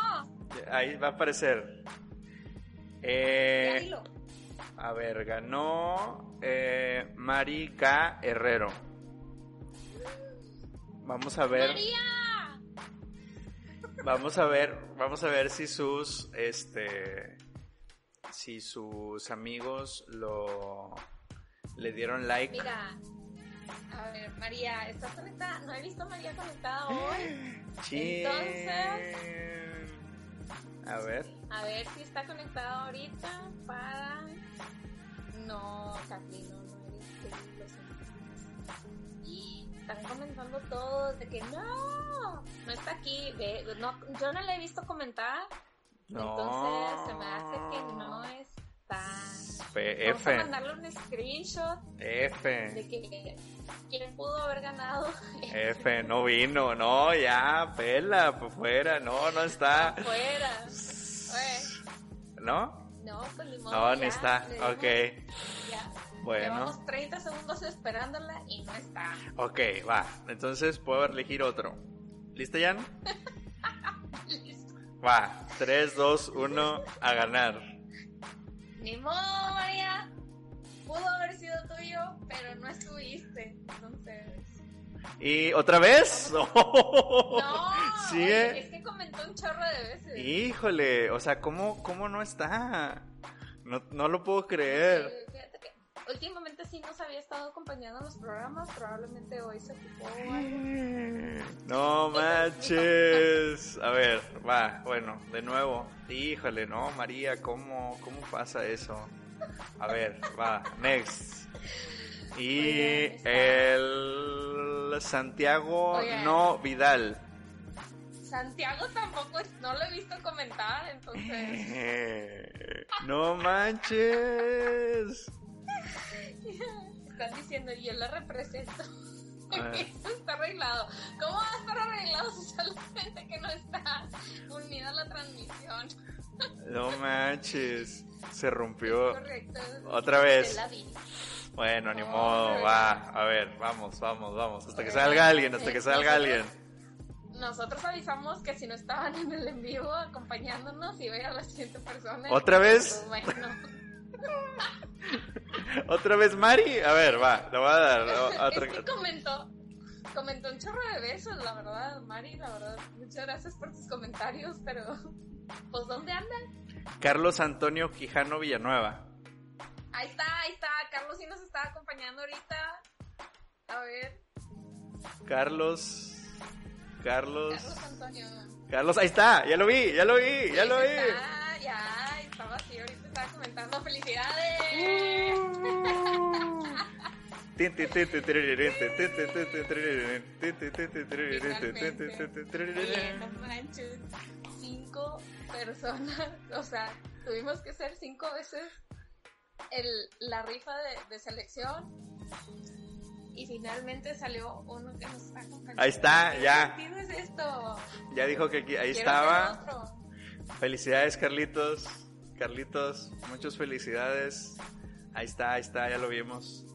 Ahí va a aparecer. Eh, a ver, ganó eh, Mari K. Herrero. Vamos a ver. ¡María! Vamos a ver, vamos a ver si sus, este, si sus amigos lo, le dieron like. Mira, a ver, María, ¿estás conectada? No he visto a María conectada hoy. Entonces- A ver, A ver si está conectada ahorita para... No, Katy, no, no tú, lo siento. Están comentando todos de que no, no está aquí. Ve, no, yo no le he visto comentar, no. entonces se me hace que no está. F, Vamos a mandarle un screenshot de F, que quién pudo haber ganado. F, no vino, no, ya, pela, por fuera, no, no está, Afuera. Oye, ¿no? no, pues ni modo, No, ni está, dimos- ok, ya. bueno. Llevamos 30 segundos esperándola y no está. Ok, va. Entonces puedo elegir otro. ¿Listo, Jan? Va. 3, 2, 1, a ganar. Ni modo, María. Pudo haber sido tuyo, pero no estuviste. Entonces. ¿Y otra vez? No, ¿Sigue? es que comentó un chorro de veces. Híjole, o sea, ¿cómo, cómo no está? No, no lo puedo creer. Últimamente sí nos había estado acompañando en los programas. Probablemente hoy se ocupó algo. No manches. A ver, va, bueno, de nuevo. Híjole, no, María, ¿cómo, cómo pasa eso? A ver, va, next. Y el Santiago. No Vidal. Santiago tampoco, no lo he visto comentar, entonces. No manches. Están diciendo, yo la represento. Está arreglado. ¿Cómo va a estar arreglado si solamente que no está unida a la transmisión? No manches. Se rompió. Correcto. Otra vez. Bueno, ni Oh, modo, va. A ver, vamos, vamos, vamos. Hasta que salga alguien, hasta que salga alguien. Nosotros avisamos que si no estaban en el en vivo acompañándonos y a la siguiente persona. ¿Otra vez? Pues bueno, ¿Otra vez Mari? A ver, va, le voy a dar otra. es que comentó, comentó un chorro de besos, la verdad, Mari, la verdad. Muchas gracias por tus comentarios, pero pues ¿dónde andan? Carlos Antonio Quijano Villanueva. Ahí está, ahí está. Carlos sí nos está acompañando ahorita. A ver, Carlos. Carlos. Carlos Antonio. Carlos, ahí está, ya lo vi, ya lo vi, ya lo vi. Está, ya, estaba así, ahorita comentando. ¡Felicidades! No manches, cinco personas, o sea, tuvimos que hacer cinco veces el, la rifa de, de selección y finalmente salió uno que nos está acompañando. Ahí está, ya. ¿Qué es esto? Ya dijo que aquí, ahí Quiero estaba. Felicidades, Carlitos. Carlitos, muchas felicidades. Ahí está, ahí está, ya lo vimos.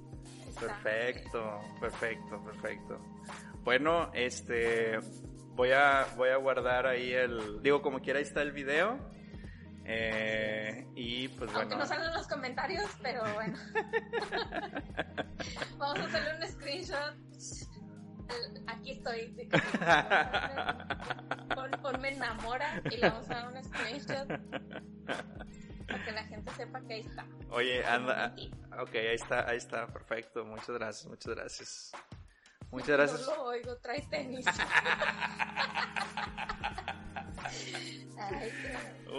Perfecto, perfecto, perfecto. Bueno, este voy a voy a guardar ahí el digo como quiera ahí está el video. Eh, y pues Aunque bueno. no salen los comentarios, pero bueno. Vamos a hacerle un screenshot. Aquí estoy. Pon, ponme enamora y le vamos a dar un screenshot para que la gente sepa que ahí está. Oye, anda. Ok, ahí está, ahí está, perfecto. Muchas gracias, muchas gracias. Muchas gracias. No lo oigo, trae tenis. Ay, qué- Uy,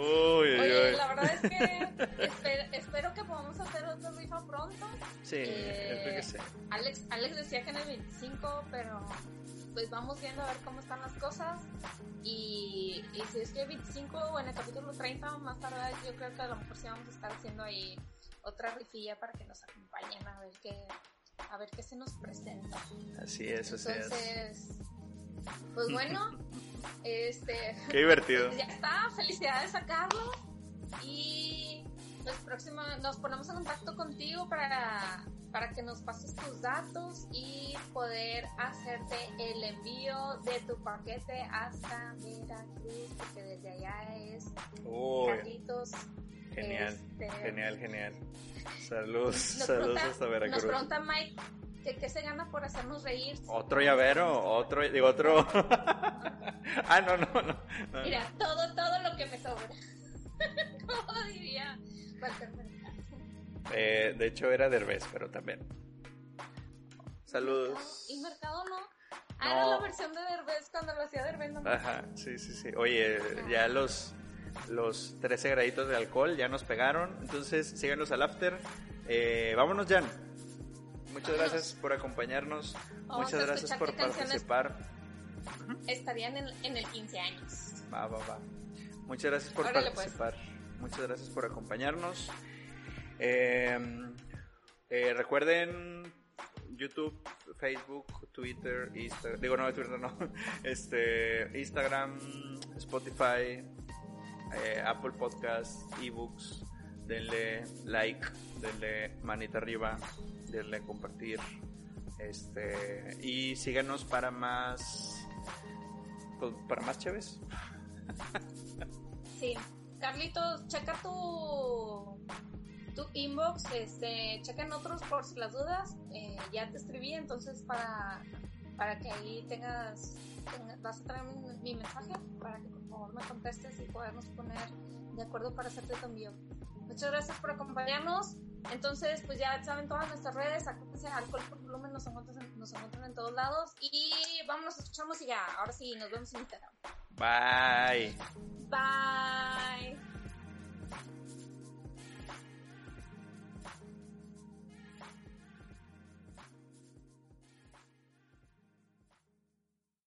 uy, Oye, uy. la verdad es que espero, espero que podamos hacer otra rifa pronto. Sí, Eh, espero que sí. Alex, Alex decía que en el 25, pero pues vamos viendo a ver cómo están las cosas. Y, y si es que el 25 o en el capítulo 30 más tarde, yo creo que a lo mejor sí vamos a estar haciendo ahí otra rifilla para que nos acompañen a ver qué, a ver qué se nos presenta. Así es, así es. Entonces, pues bueno, este, Qué divertido. pues ya está, felicidades a Carlos y pues próximo nos ponemos en contacto contigo para, para que nos pases tus datos y poder hacerte el envío de tu paquete hasta Veracruz, porque desde allá es Carlitos. Genial, este, genial, genial. Saludos, Nos saludos hasta nos Veracruz. pregunta Mike que qué se gana por hacernos reír. Otro llavero, otro, digo otro. ah, no, no, no. no. Mira, todo, todo lo que me sobra. Como diría Walter. Eh, de hecho era Derbez, pero también. Saludos. ¿Y Mercado no? Ah, No. era la versión de Derbez cuando lo hacía Derbez. No Ajá, sí, sí, sí. Oye, ya los, los 13 graditos de alcohol ya nos pegaron. Entonces, síganos al after. Eh, vámonos, Jan. Muchas Vámonos. gracias por acompañarnos. Vamos Muchas gracias por participar. Estarían en, en el 15 años. Va, va, va. Muchas gracias por Órale, pues. participar. Muchas gracias por acompañarnos. Eh, eh, recuerden YouTube, Facebook, Twitter, Instagram. Digo, no, Twitter no. Este, Instagram, Spotify, eh, Apple Podcasts, ebooks. Denle like, denle manita arriba, denle compartir. Este, y síganos para más. pues, Para más chéves. Sí. Carlitos, checa tu, tu inbox, este, chequen otros por las dudas. Eh, ya te escribí, entonces para, para que ahí tengas, tenga- vas a traer mi, mensaje para que por favor me contestes y podernos poner de acuerdo para hacerte tu envío. Muchas gracias por acompañarnos. Entonces, pues ya saben todas nuestras redes, acuérdense, alcohol por volumen, nos encuentran, en- nos encuentran en todos lados. Y vámonos, escuchamos y ya, ahora sí, nos vemos en Instagram. Bye. Bye.